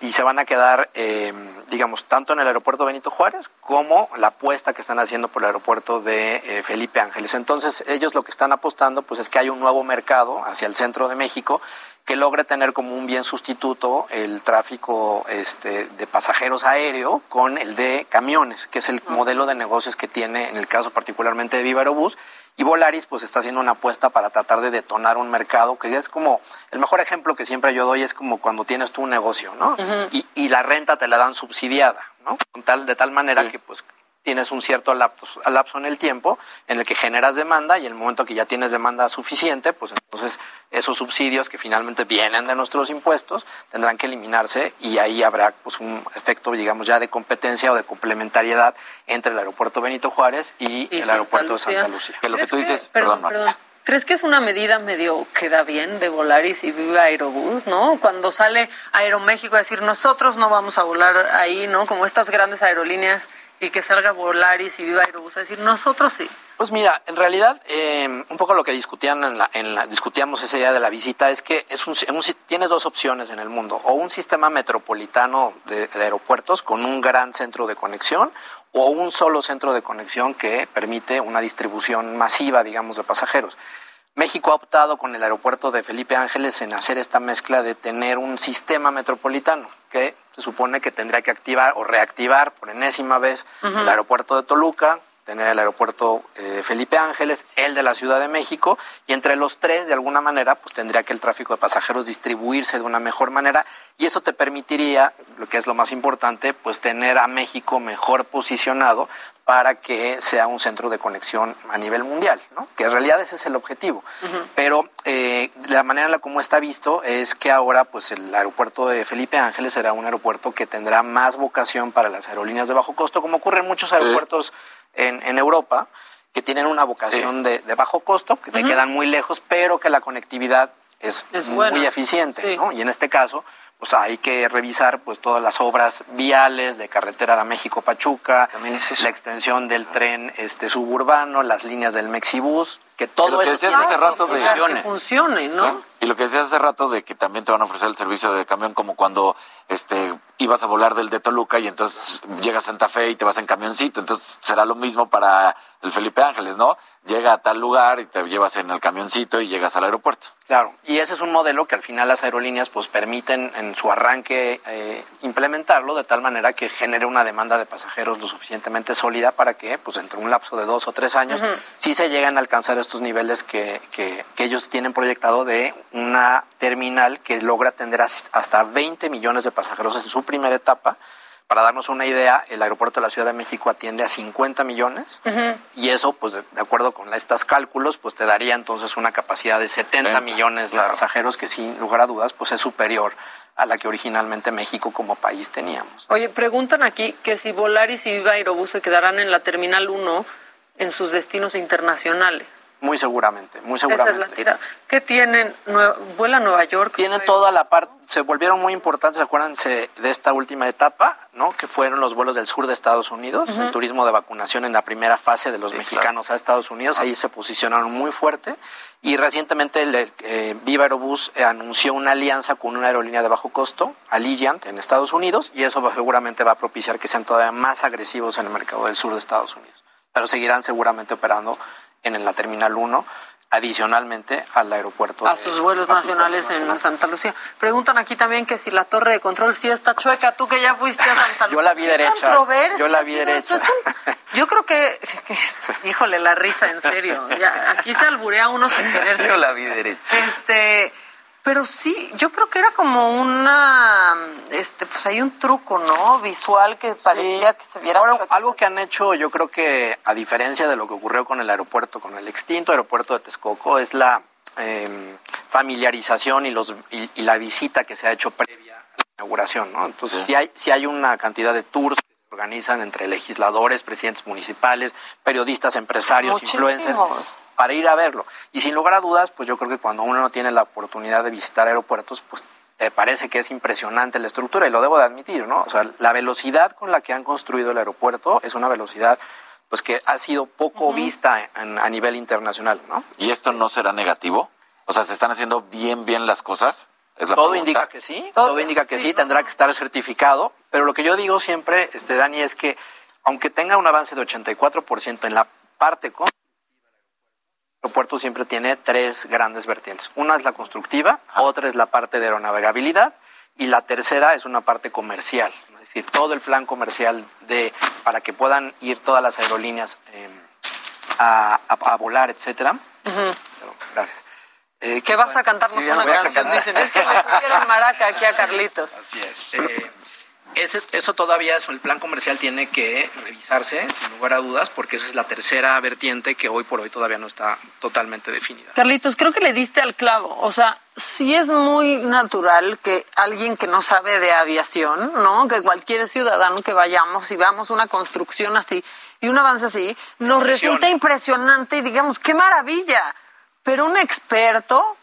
y se van a quedar, eh, digamos, tanto en el aeropuerto Benito Juárez como la apuesta que están haciendo por el aeropuerto de eh, Felipe Ángeles. Entonces ellos lo que están apostando, pues es que hay un nuevo mercado hacia el centro de México que logre tener como un bien sustituto el tráfico este, de pasajeros aéreo con el de camiones, que es el modelo de negocios que tiene en el caso particularmente de Viva Aerobús. Y Volaris pues está haciendo una apuesta para tratar de detonar un mercado que es como, el mejor ejemplo que siempre yo doy es como cuando tienes tú un negocio, ¿no? y, y la renta te la dan subsidiada, ¿no? Con tal, de tal manera que pues tienes un cierto lapso, lapso en el tiempo en el que generas demanda y en el momento que ya tienes demanda suficiente, pues entonces esos subsidios que finalmente vienen de nuestros impuestos tendrán que eliminarse y ahí habrá pues un efecto digamos ya de competencia o de complementariedad entre el aeropuerto Benito Juárez y, Y el aeropuerto Lucía. de Santa Lucía. Que lo que ¿Crees tú dices, perdón, perdón. ¿Crees que es una medida medio que da bien de Volaris y Viva Aerobús, no? Cuando sale Aeroméxico a decir nosotros no vamos a volar ahí, ¿no? Como estas grandes aerolíneas y que salga Volaris y Viva Aerobús a decir nosotros sí. Pues mira, en realidad, eh, un poco lo que discutían en la, en la- discutíamos ese día de la visita es que es un, un tienes dos opciones en el mundo, o un sistema metropolitano de aeropuertos con un gran centro de conexión, o un solo centro de conexión que permite una distribución masiva, digamos, de pasajeros. México ha optado con el aeropuerto de Felipe Ángeles en hacer esta mezcla de tener un sistema metropolitano que se supone que tendría que activar o reactivar por enésima vez el aeropuerto de Toluca, tener el aeropuerto eh, Felipe Ángeles, el de la Ciudad de México, y entre los tres, de alguna manera, pues tendría que el tráfico de pasajeros distribuirse de una mejor manera, y eso te permitiría, lo que es lo más importante, pues tener a México mejor posicionado para que sea un centro de conexión a nivel mundial, ¿no? Que en realidad ese es el objetivo. Pero eh, la manera en la como está visto es que ahora pues el aeropuerto de Felipe Ángeles será un aeropuerto que tendrá más vocación para las aerolíneas de bajo costo, como ocurre en muchos aeropuertos en, en Europa, que tienen una vocación de, de bajo costo, que te quedan muy lejos, pero que la conectividad es, Es muy eficiente, Sí. ¿no? Y en este caso, pues hay que revisar pues todas las obras viales de carretera de México Pachuca, la extensión del tren este suburbano, las líneas del Mexibus, que todo lo que eso decías hace rato de- funcionar. Que funcione, ¿no? Y lo que decías hace rato de que también te van a ofrecer el servicio de camión como cuando este ibas a volar del de Toluca y entonces llegas a Santa Fe y te vas en camioncito, entonces será lo mismo para el Felipe Ángeles, ¿no? Llega a tal lugar y te llevas en el camioncito y llegas al aeropuerto. Claro, y ese es un modelo que al final las aerolíneas pues permiten en su arranque eh, implementarlo de tal manera que genere una demanda de pasajeros lo suficientemente sólida para que pues entre un lapso de dos o tres años Ujú. sí se lleguen a alcanzar estos niveles que, que, que ellos tienen proyectado de una terminal que logra atender as- hasta 20 millones de pasajeros en su primera etapa para darnos una idea, el aeropuerto de la Ciudad de México atiende a 50 millones y eso, pues de, de acuerdo con estos cálculos, pues te daría entonces una capacidad de 70 70, millones de pasajeros que sin lugar a dudas, pues es superior a la que originalmente México como país teníamos. Oye, preguntan aquí que si Volaris y Viva Aerobús se quedarán en la Terminal 1 en sus destinos internacionales. Muy seguramente, muy Esa seguramente. es la tira. ¿Qué tienen? ¿Vuela a Nueva York? Tienen toda la parte, se volvieron muy importantes, acuérdense de esta última etapa, ¿no? Que fueron los vuelos del sur de Estados Unidos, el turismo de vacunación en la primera fase de los mexicanos a Estados Unidos, ahí se posicionaron muy fuerte. Y recientemente el, eh, Viva Aerobús anunció una alianza con una aerolínea de bajo costo, Allegiant, en Estados Unidos, y eso va- seguramente va a propiciar que sean todavía más agresivos en el mercado del sur de Estados Unidos. Pero seguirán seguramente operando en la Terminal 1, adicionalmente al aeropuerto. a sus vuelos nacionales en. Santa Lucía. Preguntan aquí también que si la torre de control sí está chueca. Tú que ya fuiste a Santa Lucía. Yo la vi ¿Qué derecha. Yo la vi derecha. un- yo creo que, que- híjole, la risa, en serio. Ya, aquí se alburea uno sin querer. Yo la vi derecha. Este, pero sí, yo creo que era como una, este, pues hay un truco, ¿no? Visual que parecía que se viera. Ahora, algo que han hecho, yo creo que a diferencia de lo que ocurrió con el aeropuerto, con el extinto aeropuerto de Texcoco, es la eh, familiarización y, los, y, y la visita que se ha hecho previa a la inauguración, ¿no? Entonces, sí, hay, sí hay una cantidad de tours que se organizan entre legisladores, presidentes municipales, periodistas, empresarios, Muchísimos. influencers, para ir a verlo. Y sin lugar a dudas, pues yo creo que cuando uno no tiene la oportunidad de visitar aeropuertos, pues te parece que es impresionante la estructura y lo debo de admitir, ¿no? O sea, la velocidad con la que han construido el aeropuerto es una velocidad pues que ha sido poco vista en- a nivel internacional, ¿no? ¿Y esto no será negativo? O sea, ¿se están haciendo bien, bien las cosas? Es la Todo pregunta. indica que sí, todo, indica que sí, tendrá que estar certificado, pero lo que yo digo siempre, este Dani, es que aunque tenga un avance de 84% en la parte el aeropuerto siempre tiene tres grandes vertientes. Una es la constructiva, otra es la parte de aeronavegabilidad y la tercera es una parte comercial, es decir, todo el plan comercial de para que puedan ir todas las aerolíneas eh, a, a- a volar, etcétera. Pero, gracias. Eh, ¿Qué vas a cantarnos Sí, una canción? cantar. Dicen, es que le pusieron maraca aquí a Carlitos. Así es. Eh, ese- eso todavía, el plan comercial tiene que revisarse, sin lugar a dudas, porque esa es la tercera vertiente que hoy por hoy todavía no está totalmente definida. Carlitos, creo que le diste al clavo. O sea, sí es muy natural que alguien que no sabe de aviación, ¿no? Que cualquier ciudadano que vayamos y veamos una construcción así y un avance así, nos resulta impresionante y digamos, qué maravilla. Pero un experto,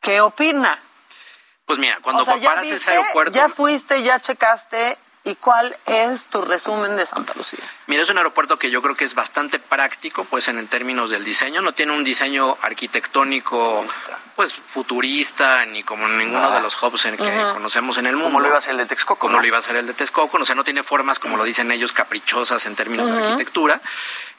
¿qué opina? Pues mira, cuando o sea, ya comparas ese viste, aeropuerto, ya fuiste, ya checaste. ¿Y cuál es tu resumen de Santa Lucía? mira, es un aeropuerto que yo creo que es bastante práctico, pues en términos del diseño, no tiene un diseño arquitectónico, pues futurista, ni como ninguno de los hubs en que conocemos en el mundo. Como lo iba a ser el de Texcoco. como ¿no? lo iba a ser el de Texcoco, o sea, no tiene formas, como lo dicen ellos, caprichosas en términos de arquitectura.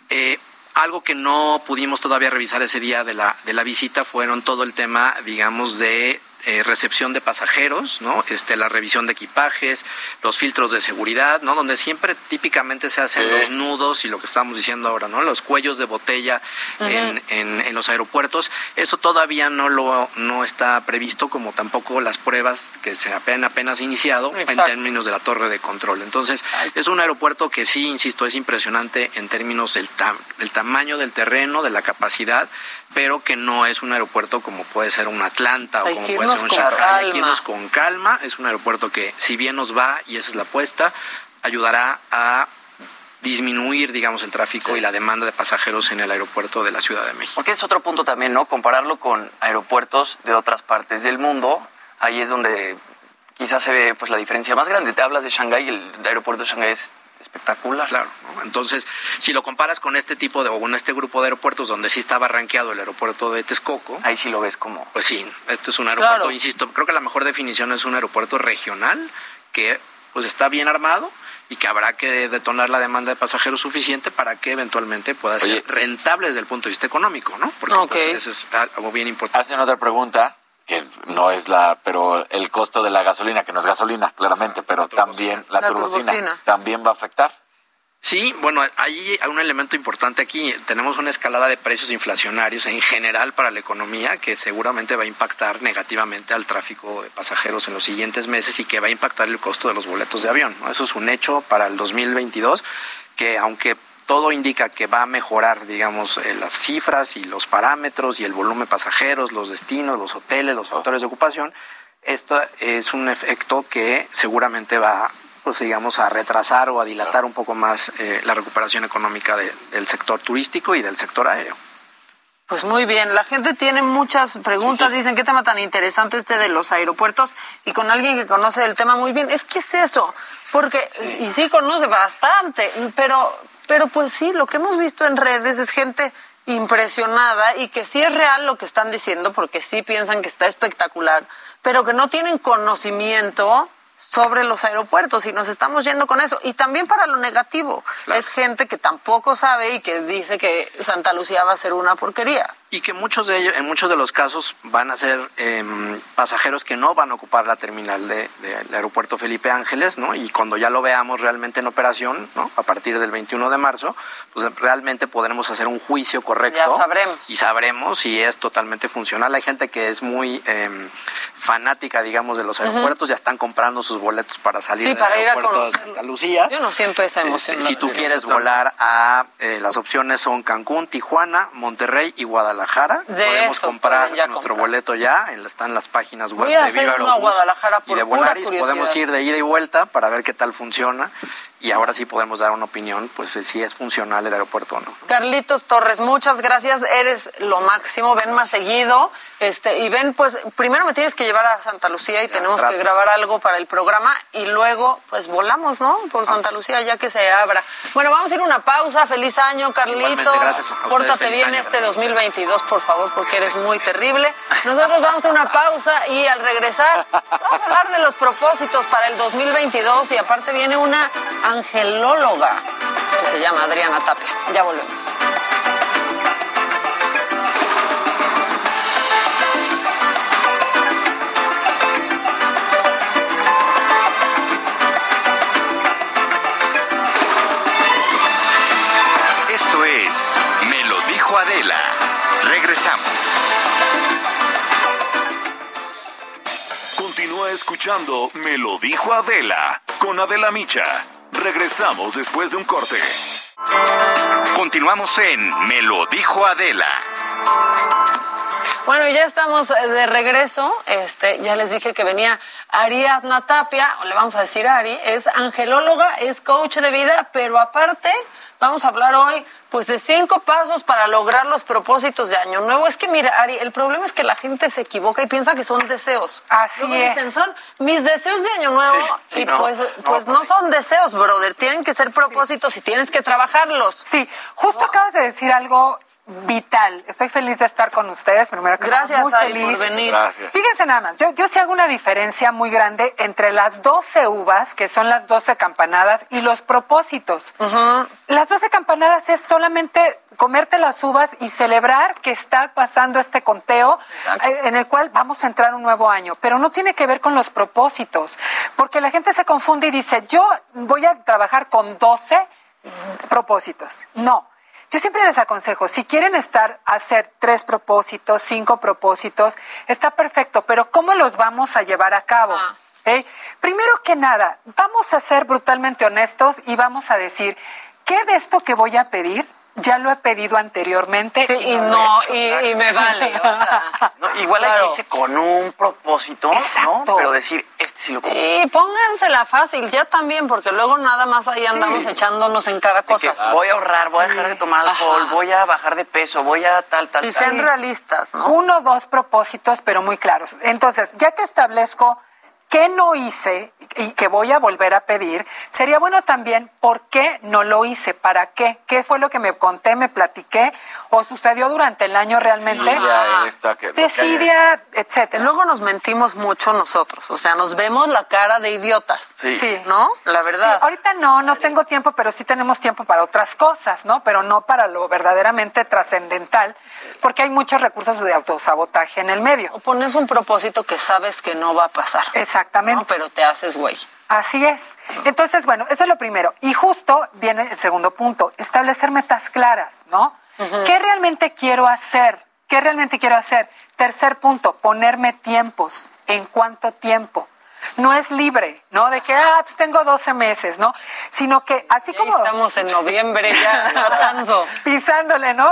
Eh, algo que no pudimos todavía revisar ese día de la, de la visita fueron todo el tema, digamos, de eh, recepción de pasajeros, ¿no? Este, la revisión de equipajes, los filtros de seguridad, ¿no? Donde siempre típicamente se hacen Sí. los nudos y lo que estamos diciendo ahora, ¿no? Los cuellos de botella en, en, en los aeropuertos. Eso todavía no lo no está previsto, como tampoco las pruebas que se apenas, apenas iniciado Exacto. en términos de la torre de control. Entonces, es un aeropuerto que sí, insisto, es impresionante en términos del, tam- del tamaño del terreno, de la capacidad, pero que no es un aeropuerto como puede ser un Atlanta o como puede ser un Shanghai. Hay que irnos con calma. Es un aeropuerto que, si bien nos va, y esa es la apuesta, ayudará a disminuir, digamos, el tráfico y la demanda de pasajeros en el aeropuerto de la Ciudad de México. Porque es otro punto también, ¿no? Compararlo con aeropuertos de otras partes del mundo. Ahí es donde quizás se ve pues la diferencia más grande. Te hablas de Shanghái el aeropuerto de Shanghái es espectacular. Claro, ¿no? Entonces, si lo comparas con este tipo de, o con este grupo de aeropuertos donde sí estaba rankeado el aeropuerto de Texcoco. Ahí sí lo ves como. Pues sí, esto es un aeropuerto, Claro. insisto, creo que la mejor definición es un aeropuerto regional que pues está bien armado y que habrá que detonar la demanda de pasajeros suficiente para que eventualmente pueda ser Oye. rentable desde el punto de vista económico, ¿no? Porque Ok. pues, eso es algo bien importante. Hacen otra pregunta, que no es la, pero el costo de la gasolina, que no es gasolina, claramente, pero también la, La turbocina, turbocina. también va a afectar. Sí, bueno, hay un elemento importante aquí. Tenemos una escalada de precios inflacionarios en general para la economía que seguramente va a impactar negativamente al tráfico de pasajeros en los siguientes meses y que va a impactar el costo de los boletos de avión. Eso es un hecho para el 2022 que aunque todo indica que va a mejorar, digamos, eh, las cifras y los parámetros y el volumen de pasajeros, los destinos, los hoteles, los factores de ocupación, esto es un efecto que seguramente va pues digamos, a retrasar o a dilatar un poco más eh, la recuperación económica del sector turístico y del sector aéreo. Pues muy bien, la gente tiene muchas preguntas, dicen qué tema tan interesante este de los aeropuertos y con alguien que conoce el tema muy bien, es que es eso, porque y sí conoce bastante, pero pero pues sí, lo que hemos visto en redes es gente impresionada y que sí es real lo que están diciendo porque sí piensan que está espectacular, pero que no tienen conocimiento sobre los aeropuertos y nos estamos yendo con eso. Y también para lo negativo, es gente que tampoco sabe y que dice que Santa Lucía va a ser una porquería. Y que muchos de ellos, en muchos de los casos, van a ser em, pasajeros que no van a ocupar la terminal del de, aeropuerto Felipe Ángeles, ¿no? Y cuando ya lo veamos realmente en operación, ¿no? A partir del 21 de marzo, pues realmente podremos hacer un juicio correcto. Ya sabremos. Y sabremos si es totalmente funcional. Hay gente que es muy em, fanática, digamos, de los aeropuertos, ya están comprando sus boletos para salir sí, para del aeropuerto ir a de Santa Lucía. Yo no siento esa Este, emoción. si tú quieres volar a, eh, las opciones son Cancún, Tijuana, Monterrey y Guadalajara. De Podemos eso comprar nuestro comprar. boleto ya, en- están las páginas web Voy de Viva Aerobús Guadalajara y de Volaris. Podemos ir de ida y vuelta para ver qué tal funciona y ahora sí podemos dar una opinión, pues si es funcional el aeropuerto o no. Carlitos Torres, muchas gracias, eres lo máximo, ven más seguido, este, y ven, pues, primero me tienes que llevar a Santa Lucía y tenemos trato. que grabar algo para el programa, y luego, pues, volamos, ¿no? Por Santa Lucía, ya que se abra. Bueno, vamos a ir a una pausa, feliz año, Carlitos, gracias a pórtate bien año. este 2022, por favor, porque eres muy terrible. Nosotros vamos a una pausa y al regresar vamos a hablar de los propósitos para el 2022 y aparte viene una angelóloga que se llama Adriana Tapia. Ya volvemos. Esto es Me lo dijo Adela. Regresamos. Continúa escuchando Me lo dijo Adela con Adela Micha. Regresamos después de un corte. Continuamos en Me lo dijo Adela. Bueno, y ya estamos eh, de regreso. Este, ya les dije que venía Ariadna Tapia, o le vamos a decir Ari, es angelóloga, es coach de vida, pero aparte vamos a hablar hoy pues de cinco pasos para lograr los propósitos de Año Nuevo. Es que mira, Ari, el problema es que la gente se equivoca y piensa que son deseos. Así Luego es. dicen, son mis deseos de Año Nuevo Sí, sí, y no, pues, no, pues no son deseos, brother. Tienen que ser propósitos y tienes que trabajarlos. Sí, justo acabas de decir algo vital. Estoy feliz de estar con ustedes. Primero que nada, Gracias, muy Ari, feliz. por venir. Gracias. Fíjense nada más, yo, yo sí hago una diferencia muy grande entre las 12 uvas, que son las 12 campanadas, y los propósitos. Las 12 campanadas es solamente comerte las uvas y celebrar que está pasando este conteo eh, en el cual vamos a entrar un nuevo año, pero no tiene que ver con los propósitos, porque la gente se confunde y dice, yo voy a trabajar con 12 propósitos. No. Yo siempre les aconsejo, si quieren estar, hacer tres propósitos, cinco propósitos, está perfecto, pero ¿cómo los vamos a llevar a cabo? ¿Eh? Primero que nada, vamos a ser brutalmente honestos y vamos a decir, ¿qué de esto que voy a pedir? Ya lo he pedido anteriormente. Sí, y no, hecho. y, y me vale. O sea, No, igual hay Claro. que irse con un propósito, ¿no? Pero decir, este sí lo cumplo. Y póngansela fácil, ya también, porque luego nada más ahí andamos echándonos en cara que cosas. voy a ahorrar, voy a dejar de tomar alcohol, voy a bajar de peso, voy a tal, tal, Y tal. sean realistas, ¿no? Uno o dos propósitos, pero muy claros. Entonces, ya que establezco qué no hice y que voy a volver a pedir, sería bueno también por qué no lo hice, para qué, qué fue lo que me conté, me platiqué o sucedió durante el año realmente. ya esta que- lo que Desidia, etcétera. Luego nos mentimos mucho nosotros, o sea, nos vemos la cara de idiotas. Sí. ¿No? La verdad. Sí, ahorita no, no tengo tiempo, pero sí tenemos tiempo para otras cosas, ¿no? Pero no para lo verdaderamente trascendental, porque hay muchos recursos de autosabotaje en el medio. O pones un propósito que sabes que no va a pasar. Exacto. Exactamente. pero te haces güey. Así es. Entonces, bueno, eso es lo primero. Y justo viene el segundo punto, establecer metas claras, ¿no? ¿Qué realmente quiero hacer? ¿Qué realmente quiero hacer? Tercer punto, ponerme tiempos. ¿En cuánto tiempo? No es libre, ¿no? De que, ah, pues tengo 12 meses, ¿no? Sino que así como... Estamos en noviembre ya. Pisándole, ¿no?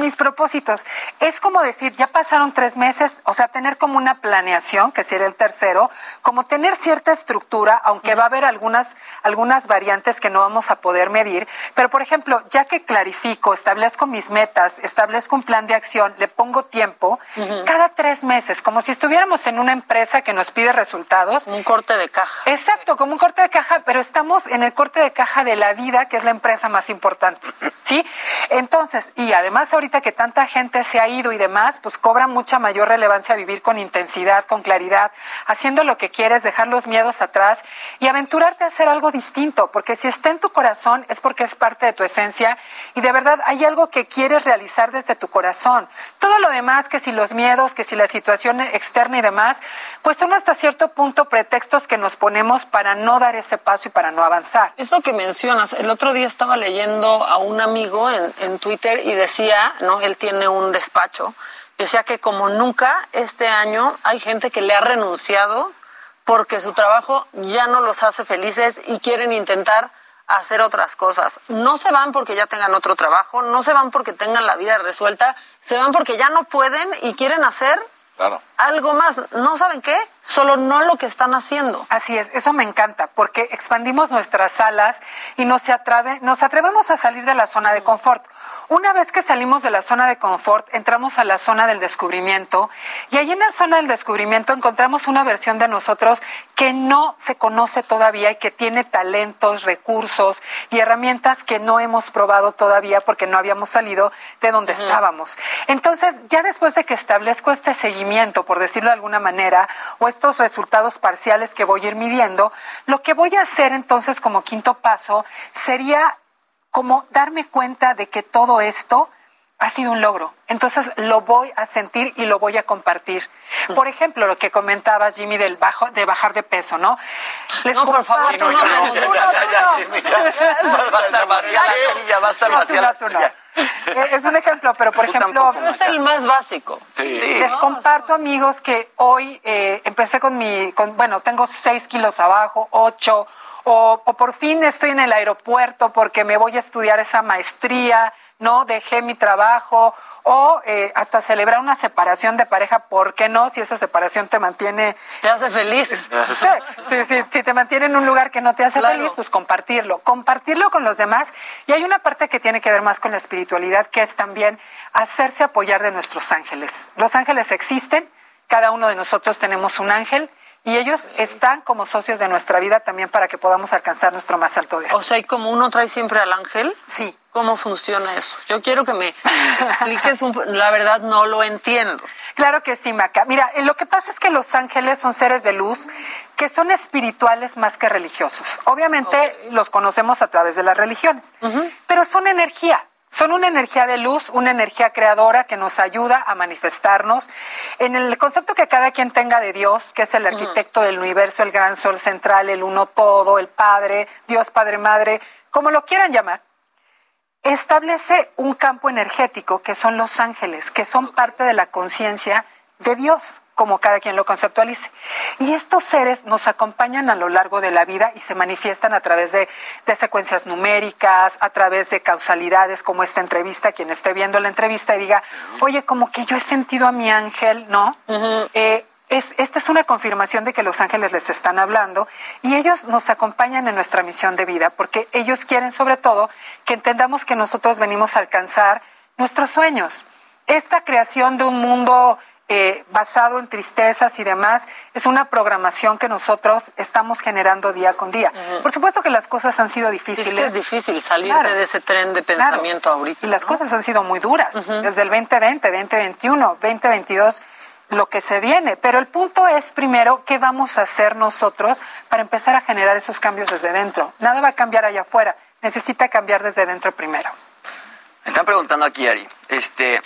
mis propósitos. Es como decir, ya pasaron tres meses, o sea, tener como una planeación, que sería el tercero, como tener cierta estructura, aunque va a haber algunas, algunas variantes que no vamos a poder medir, pero por ejemplo, ya que clarifico, establezco mis metas, establezco un plan de acción, le pongo tiempo, cada tres meses, como si estuviéramos en una empresa que nos pide resultados, un corte de caja. Exacto, como un corte de caja, pero estamos en el corte de caja de la vida, que es la empresa más importante. ¿Sí? Entonces, y además ahorita que tanta gente se ha ido y demás, pues cobra mucha mayor relevancia vivir con intensidad, con claridad, haciendo lo que quieres, dejar los miedos atrás y aventurarte a hacer algo distinto, porque si está en tu corazón es porque es parte de tu esencia y de verdad hay algo que quieres realizar desde tu corazón. Todo lo demás, que si los miedos, que si la situación externa y demás, pues son hasta cierto punto pretextos que nos ponemos para no dar ese paso y para no avanzar. Eso que mencionas, el otro día estaba leyendo a un amigo en, en Twitter y decía, ¿no? Él tiene un despacho, decía que como nunca este año hay gente que le ha renunciado porque su trabajo ya no los hace felices y quieren intentar hacer otras cosas. No se van porque ya tengan otro trabajo, no se van porque tengan la vida resuelta, se van porque ya no pueden y quieren hacer algo más. ¿No saben qué? Solo no lo que están haciendo. Así es, eso me encanta, porque expandimos nuestras alas y nos, atreve, nos atrevemos a salir de la zona de confort. Una vez que salimos de la zona de confort, entramos a la zona del descubrimiento y ahí en la zona del descubrimiento encontramos una versión de nosotros que no se conoce todavía y que tiene talentos, recursos y herramientas que no hemos probado todavía porque no habíamos salido de donde estábamos. Entonces, ya después de que establezco este seguimiento, por decirlo de alguna manera, o estos resultados parciales que voy a ir midiendo, lo que voy a hacer entonces como quinto paso sería como darme cuenta de que todo esto ha sido un logro. Entonces lo voy a sentir y lo voy a compartir. Por ejemplo, lo que comentabas, Jimmy, del bajo, de bajar de peso, ¿no? Les no, por favor, no, no, no, Va a estar vacía la silla, va a estar vacía la silla. Es un ejemplo, pero por ejemplo... Es el más básico. Les comparto, amigos, que hoy eh, empecé con mi... Con, bueno, tengo seis kilos abajo, ocho, o, o por fin estoy en el aeropuerto porque me voy a estudiar esa maestría no dejé mi trabajo o eh, hasta celebrar una separación de pareja, ¿por qué no? Si esa separación te mantiene... Te hace feliz. Sí, sí, si te mantiene en un lugar que no te hace feliz, pues compartirlo, compartirlo con los demás. Y hay una parte que tiene que ver más con la espiritualidad, que es también hacerse apoyar de nuestros ángeles. Los ángeles existen, cada uno de nosotros tenemos un ángel y ellos están como socios de nuestra vida también para que podamos alcanzar nuestro más alto destino. O sea, ¿y como uno trae siempre al ángel? Sí. ¿Cómo funciona eso? Yo quiero que me expliques, un, la verdad no lo entiendo. Claro que sí, Maca. Mira, eh, lo que pasa es que los ángeles son seres de luz que son espirituales más que religiosos. Obviamente los conocemos a través de las religiones, pero son energía. Son una energía de luz, una energía creadora que nos ayuda a manifestarnos. En el concepto que cada quien tenga de Dios, que es el arquitecto del universo, el gran sol central, el uno todo, el Padre, Dios Padre Madre, como lo quieran llamar. Establece un campo energético que son los ángeles, que son parte de la conciencia de Dios como cada quien lo conceptualice. Y estos seres nos acompañan a lo largo de la vida y se manifiestan a través de, secuencias numéricas, a través de causalidades como esta entrevista, quien esté viendo la entrevista y diga, oye, como que yo he sentido a mi ángel, ¿no? Eh, es, esta es una confirmación de que los ángeles les están hablando y ellos nos acompañan en nuestra misión de vida porque ellos quieren sobre todo que entendamos que nosotros venimos a alcanzar nuestros sueños. Esta creación de un mundo eh, basado en tristezas y demás, es una programación que nosotros estamos generando día con día. Por supuesto que las cosas han sido difíciles. Es, difícil salir de ese tren de pensamiento ahorita. Y las cosas han sido muy duras, desde el 2020, 2021, 2022 lo que se viene. Pero el punto es, primero, ¿qué vamos a hacer nosotros para empezar a generar esos cambios desde dentro? Nada va a cambiar allá afuera, necesita cambiar desde dentro primero. Me están preguntando aquí, Ari, este,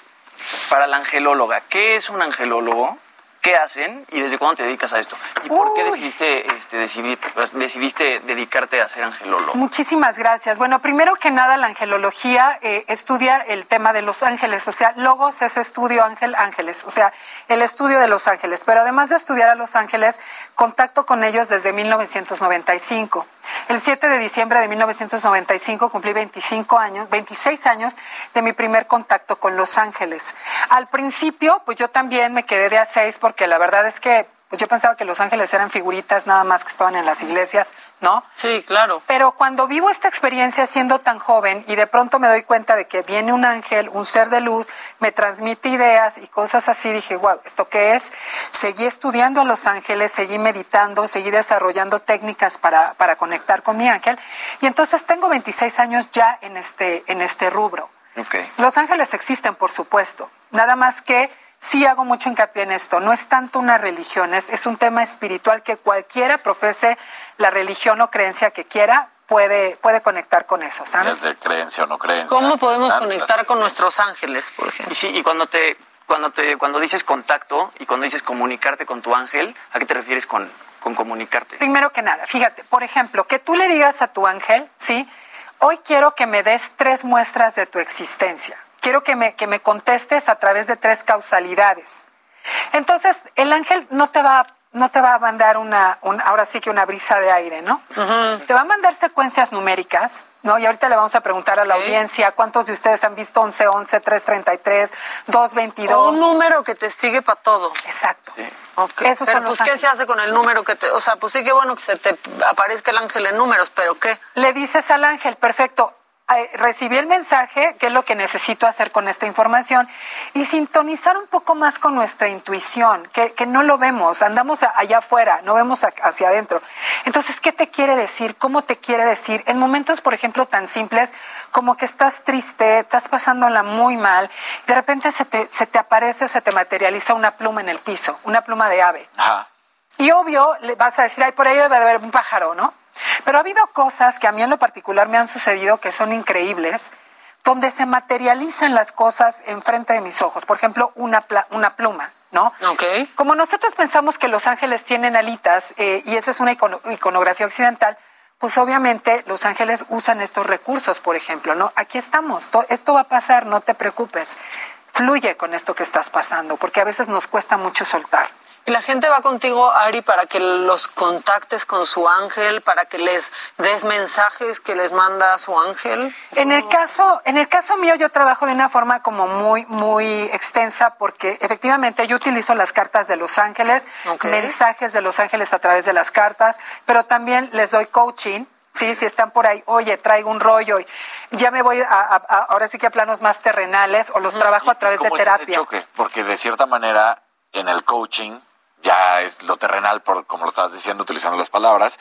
para la angelóloga, ¿qué es un angelólogo? Qué hacen y desde cuándo te dedicas a esto. ¿Y por qué decidiste, este, decidir, pues, decidiste dedicarte a ser angelólogo? Muchísimas gracias. Bueno, primero que nada, la angelología eh, estudia el tema de los ángeles, o sea, logos es estudio ángel, ángeles, o sea, el estudio de los ángeles. Pero además de estudiar a los ángeles, contacto con ellos desde 1995. El 7 de diciembre de 1995 cumplí 25 años, 26 años de mi primer contacto con los ángeles. Al principio, pues yo también me quedé de a seis porque la verdad es que pues yo pensaba que los ángeles eran figuritas nada más que estaban en las iglesias, ¿no? Sí, claro. Pero cuando vivo esta experiencia siendo tan joven y de pronto me doy cuenta de que viene un ángel, un ser de luz, me transmite ideas y cosas así, dije, wow, ¿esto qué es? Seguí estudiando a los ángeles, seguí meditando, seguí desarrollando técnicas para, para conectar con mi ángel y entonces tengo 26 años ya en este, en este rubro. Okay. Los ángeles existen, por supuesto, nada más que sí hago mucho hincapié en esto. No es tanto una religión, es, es un tema espiritual que cualquiera profese la religión o creencia que quiera. Puede, puede conectar con eso, ¿sabes? Desde creencia o no creencia. ¿Cómo podemos conectar con nuestros ángeles, por ejemplo? Y sí, y cuando te, cuando te, cuando dices contacto y cuando dices comunicarte con tu ángel, ¿a qué te refieres con, con comunicarte? Primero que nada, fíjate, por ejemplo, que tú le digas a tu ángel, ¿sí? Hoy quiero que me des tres muestras de tu existencia. Quiero que me, que me contestes a través de tres causalidades. Entonces, el ángel no te va, no te va a mandar una, un- ahora sí que una brisa de aire, ¿no? Te va a mandar secuencias numéricas, ¿no? Y ahorita le vamos a preguntar a la audiencia cuántos de ustedes han visto 11, 11, 333, 222. Un número que te sigue para todo. Exacto. Ok. Esos pero son los pues, ¿qué se hace con el número que te... O sea, pues sí que bueno que se te aparezca el ángel en números, pero ¿qué? Le dices al ángel, perfecto, eh, recibí el mensaje, qué es lo que necesito hacer con esta información, y sintonizar un poco más con nuestra intuición, que, que no lo vemos, andamos allá afuera, no vemos a- hacia adentro. Entonces, ¿qué te quiere decir? ¿Cómo te quiere decir? En momentos, por ejemplo, tan simples como que estás triste, estás pasándola muy mal, y de repente se te, se te aparece o se te materializa una pluma en el piso, una pluma de ave. Ajá. Y obvio, le vas a decir, ay, por ahí debe de haber un pájaro, ¿no? Pero ha habido cosas que a mí en lo particular me han sucedido que son increíbles, donde se materializan las cosas enfrente de mis ojos. Por ejemplo, una, pla- una pluma, ¿no? Ok. Como nosotros pensamos que los ángeles tienen alitas, eh, y esa es una icono- iconografía occidental, pues obviamente los ángeles usan estos recursos, por ejemplo, ¿no? Aquí estamos, to- esto va a pasar, no te preocupes. Fluye con esto que estás pasando, porque a veces nos cuesta mucho soltar. Y la gente va contigo, Ari, para que los contactes con su ángel, para que les des mensajes que les manda su ángel. En el caso, en el caso mío yo trabajo de una forma como muy, muy extensa porque efectivamente yo utilizo las cartas de los ángeles, mensajes de los ángeles a través de las cartas, pero también les doy coaching. Sí, si están por ahí, oye, traigo un rollo y ya me voy a, a- a- ahora sí que a planos más terrenales o los trabajo a través de ¿Cómo es ese terapia. choque? Porque de cierta manera, en el coaching ya es lo terrenal, por como lo estabas diciendo, utilizando las palabras,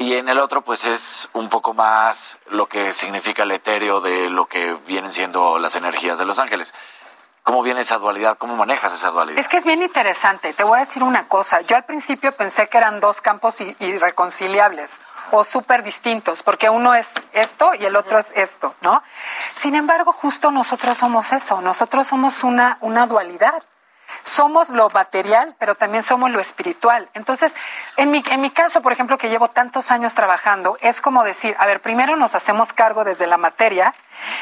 y en el otro, pues es un poco más lo que significa el etéreo de lo que vienen siendo las energías de los ángeles. ¿Cómo viene esa dualidad? ¿Cómo manejas esa dualidad? Es que es bien interesante. Te voy a decir una cosa. Yo al principio pensé que eran dos campos irreconciliables o súper distintos, porque uno es esto y el otro es esto, ¿no? Sin embargo, justo nosotros somos eso. Nosotros somos una, una dualidad. Somos lo material, pero también somos lo espiritual. Entonces, en mi, en mi caso, por ejemplo, que llevo tantos años trabajando, es como decir, a ver, primero nos hacemos cargo desde la materia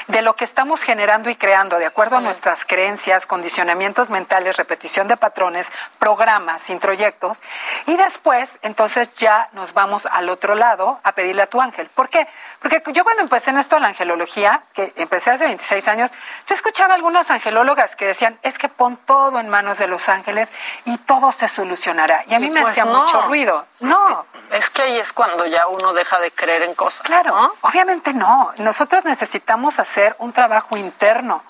de lo que estamos generando y creando, de acuerdo a nuestras creencias, condicionamientos mentales, repetición de patrones, programas, introyectos, y después, entonces ya nos vamos al otro lado a pedirle a tu ángel. ¿Por qué? Porque yo cuando empecé en esto la angelología, que empecé hace 26 años, yo escuchaba algunas angelólogas que decían, es que pon todo en manos de los ángeles y todo se solucionará. Y a mí Y me pues hacía no. mucho ruido. No, Es que ahí es cuando ya uno deja de creer en cosas. Claro, obviamente no. Nosotros necesitamos hacer un trabajo interno.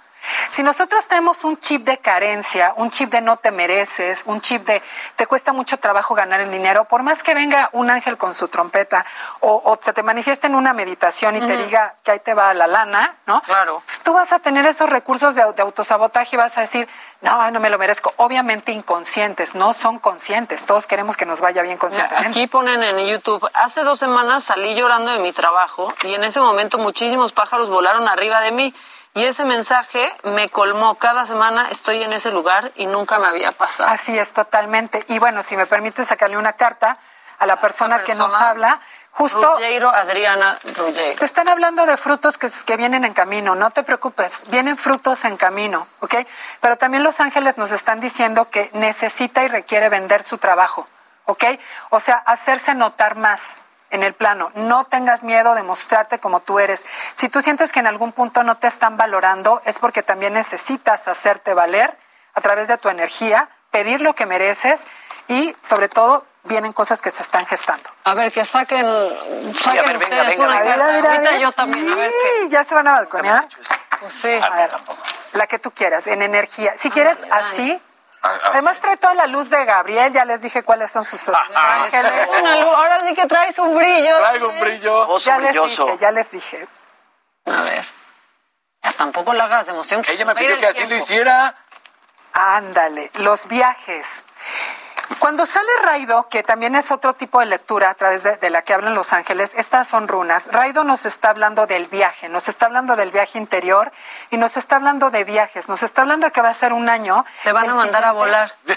Si nosotros tenemos un chip de carencia, un chip de no te mereces, un chip de te cuesta mucho trabajo ganar el dinero, por más que venga un ángel con su trompeta o, o se te manifieste en una meditación y te diga que ahí te va la lana, ¿no? Claro. Pues tú vas a tener esos recursos de, de autosabotaje y vas a decir, no, no me lo merezco. Obviamente inconscientes, no son conscientes. Todos queremos que nos vaya bien conscientemente. Aquí ponen en YouTube, hace dos semanas salí llorando de mi trabajo y en ese momento muchísimos pájaros volaron arriba de mí. Y ese mensaje me colmó. Cada semana estoy en ese lugar y nunca me había pasado. Así es, totalmente. Y bueno, si me permite sacarle una carta a la persona, que nos habla, justo... Ruggiero, Adriana Ruggiero. Te están hablando de frutos que, que vienen en camino, no te preocupes, vienen frutos en camino, ¿ok? Pero también los ángeles nos están diciendo que necesita y requiere vender su trabajo, ¿ok? O sea, hacerse notar más en el plano. No tengas miedo de mostrarte como tú eres. Si tú sientes que en algún punto no te están valorando, es porque también necesitas hacerte valer a través de tu energía, pedir lo que mereces y sobre todo vienen cosas que se están gestando. A ver, que saquen, saquen a ver, venga, ustedes venga, una venga. carta. Mira, mira, Ahorita yo también, a ver. Sí, ¿Ya se van a balconear? Pues sí. A ver, la que tú quieras, en energía. Si quieres así, además trae toda la luz de Gabriel, ya les dije cuáles son sus ángeles. Es una luz, ahora sí que traes un brillo. Traigo un brillo. Ya les dije, ya les dije. A ver. Ya tampoco la hagas de emoción. Ella me pidió que así lo hiciera. Ándale, los viajes. Cuando sale Raido, que también es otro tipo de lectura a través de, de la que hablan los ángeles, estas son runas. Raido nos está hablando del viaje, nos está hablando del viaje interior y nos está hablando de viajes, nos está hablando de que va a ser un año. Te van a mandar a volar.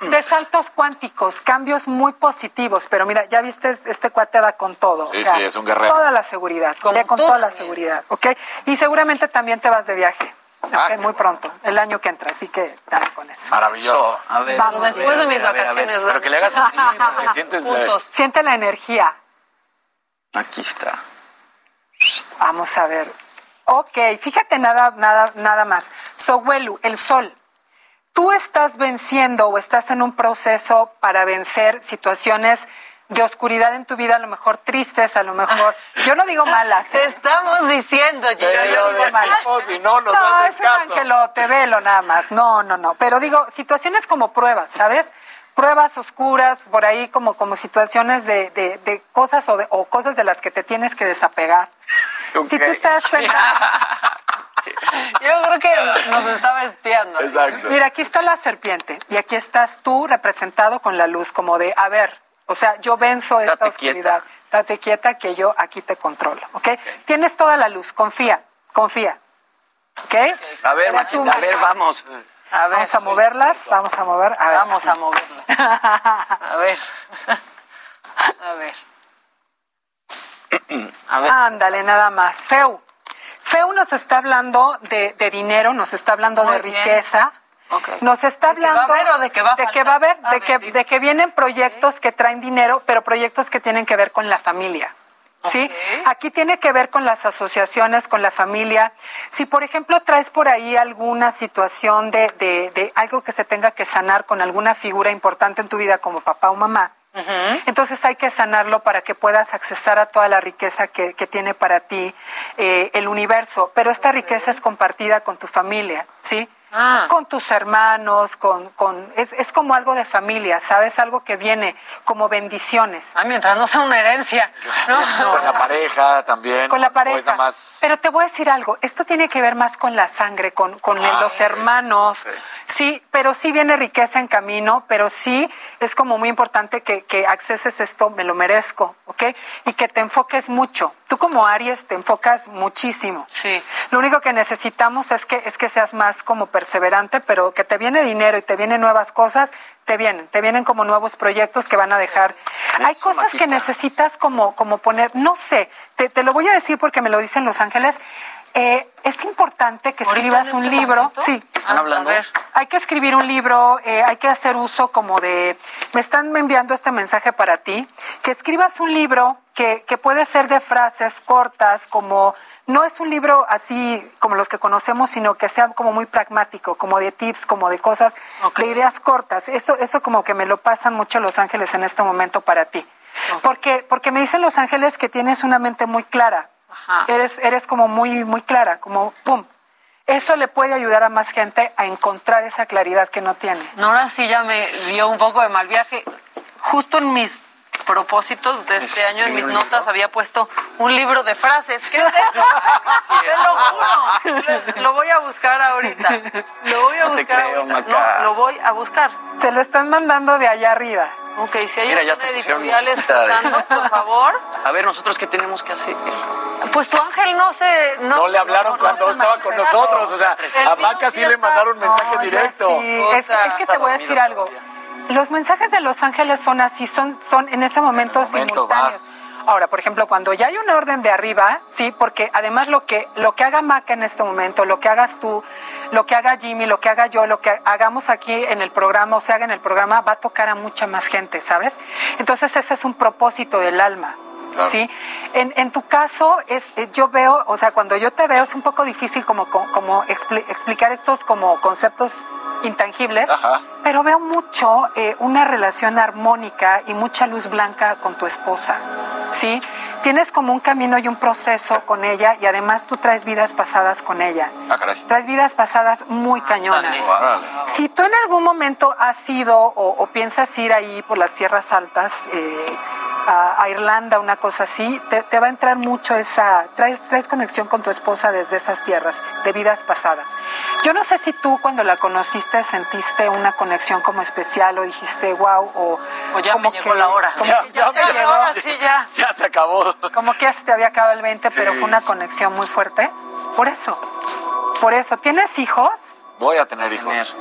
De saltos cuánticos, cambios muy positivos, pero mira, ya viste, este cuate va con todo. Sí, sí, es un guerrero. Toda la seguridad, con tú toda la seguridad, ¿ok? Y seguramente también te vas de viaje. Ah, muy pronto, el año que entra, así que dale con eso. Maravilloso. A ver, Vamos, Después de mis a ver, a ver. vacaciones. Pero que le hagas así, porque sientes la-. Siente la energía. Aquí está. Vamos a ver. Ok, fíjate nada, nada, nada más. Sohuelu, el sol. Tú estás venciendo o estás en un proceso para vencer situaciones de oscuridad en tu vida, a lo mejor tristes, a lo mejor. Yo no digo malas. Te ¿eh? estamos diciendo, yo lo digo mal. decimos y no nos No, es un caso. angelote, velo nada más. No, no, no. Pero digo, situaciones como pruebas, ¿sabes? Pruebas oscuras, por ahí como, como situaciones de, de, de cosas o, de, o cosas de las que te tienes que desapegar. Si tú te das cuenta, Yo creo que nos estaba espiando. Exacto. Mira, aquí está la serpiente y aquí estás tú representado con la luz, como de, a ver, o sea, yo venzo esta oscuridad. Date quieta que yo aquí te controlo, ¿ok? Tienes toda la luz, confía, confía, ¿ok? A ver, Maquita, a ver, vamos. A ver, Vamos a moverlas, vamos a mover, a ver. Vamos a moverla. A ver. A ver. A ver. Ándale, nada más. Feu. Feu nos está hablando de, de dinero, nos está hablando Muy de bien. Nos está ¿De que va a hablando haber de que va a de que faltar? va a haber, A de ver, que, de que vienen proyectos que traen dinero, pero proyectos que tienen que ver con la familia. ¿Sí? Aquí tiene que ver con las asociaciones, con la familia. Si, por ejemplo, traes por ahí alguna situación de, de, de algo que se tenga que sanar con alguna figura importante en tu vida, como papá o mamá, entonces hay que sanarlo para que puedas accesar a toda la riqueza que, que tiene para ti eh, el universo. Pero esta riqueza es compartida con tu familia, ¿sí? Ah. Con tus hermanos, con, con es, es como algo de familia, ¿sabes? Algo que viene como bendiciones. Ah, mientras no sea una herencia. ¿no? Con la pareja también. Con la pareja. más. Pero te voy a decir algo, esto tiene que ver más con la sangre, con, con Ah, los hermanos. Ok. Sí, pero sí viene riqueza en camino, pero sí es como muy importante que, que acceses esto, me lo merezco, ¿ok? Y que te enfoques mucho. Tú como Aries te enfocas muchísimo. Sí. Lo único que necesitamos es que, es que seas más como perseverante, pero que te viene dinero y te vienen nuevas cosas, te vienen, te vienen como nuevos proyectos que van a dejar. Hay cosas que necesitas como, como poner, no sé, te, te lo voy a decir porque me lo dicen Los Ángeles. Eh, es importante que ¿Ahorita escribas un este libro. momento? Sí. ¿Están hablando? A ver. Hay que escribir un libro, eh, hay que hacer uso como de... Me están enviando este mensaje para ti, que escribas un libro que, que puede ser de frases cortas, como... No es un libro así como los que conocemos, sino que sea como muy pragmático, como de tips, como de cosas, de ideas cortas. Eso, eso como que me lo pasan mucho Los Ángeles en este momento para ti. Porque, porque me dicen Los Ángeles que tienes una mente muy clara. Ajá. Eres, eres como muy, muy clara, como pum. Eso le puede ayudar a más gente a encontrar esa claridad que no tiene. No, ahora sí ya me dio un poco de mal viaje. Justo en mis propósitos de este año, en mis notas, había puesto un libro de frases. ¿Qué es eso? Te lo juro. Lo voy a buscar ahorita. Lo voy a No te buscar creo, ahorita. Maca. No, lo voy a buscar. Se lo están mandando de allá arriba. Ok, si hay Mira, ya editorial musiquita de- escuchando, por favor. A ver, nosotros qué tenemos que hacer. Pues tu ángel no se... No, No le hablaron cuando estaba con nosotros. O sea, a Maca sí le mandaron mensaje No, yo directo. sí. O Es, sea, es que te voy a decir algo. Los mensajes de los ángeles son así, son, son en ese momento, momento simultáneos. vas. Ahora, por ejemplo, cuando ya hay un orden de arriba, sí, porque además lo que lo que haga Maca en este momento, lo que hagas tú, lo que haga Jimmy, lo que haga yo, lo que hagamos aquí en el programa o se haga en el programa, va a tocar a mucha más gente, ¿sabes? Entonces ese es un propósito del alma. Claro. ¿Sí? En, en tu caso, es, eh, yo veo, o sea, cuando yo te veo es un poco difícil como, como, como expli- explicar estos como conceptos intangibles, Ajá. pero veo mucho eh, una relación armónica y mucha luz blanca con tu esposa. ¿Sí? Tienes como un camino y un proceso con ella y además tú traes vidas pasadas con ella. Ah, caray. Traes vidas pasadas muy cañonas. Órale. Si tú en algún momento has ido o, o piensas ir ahí por las tierras altas, eh, a, a Irlanda, una cosa así, te, te va a entrar mucho esa, traes, traes conexión con tu esposa desde esas tierras, de vidas pasadas. Yo no sé si tú cuando la conociste sentiste una conexión como especial o dijiste, wow, o, O ya como me llegó la hora. como Ya, que ya ya me llegó, Ahora sí, ya. Ya se acabó. como que ya se te había acabado el 20, pero Sí. fue una conexión muy fuerte. Por eso, por eso, ¿tienes hijos? Voy a tener hijos.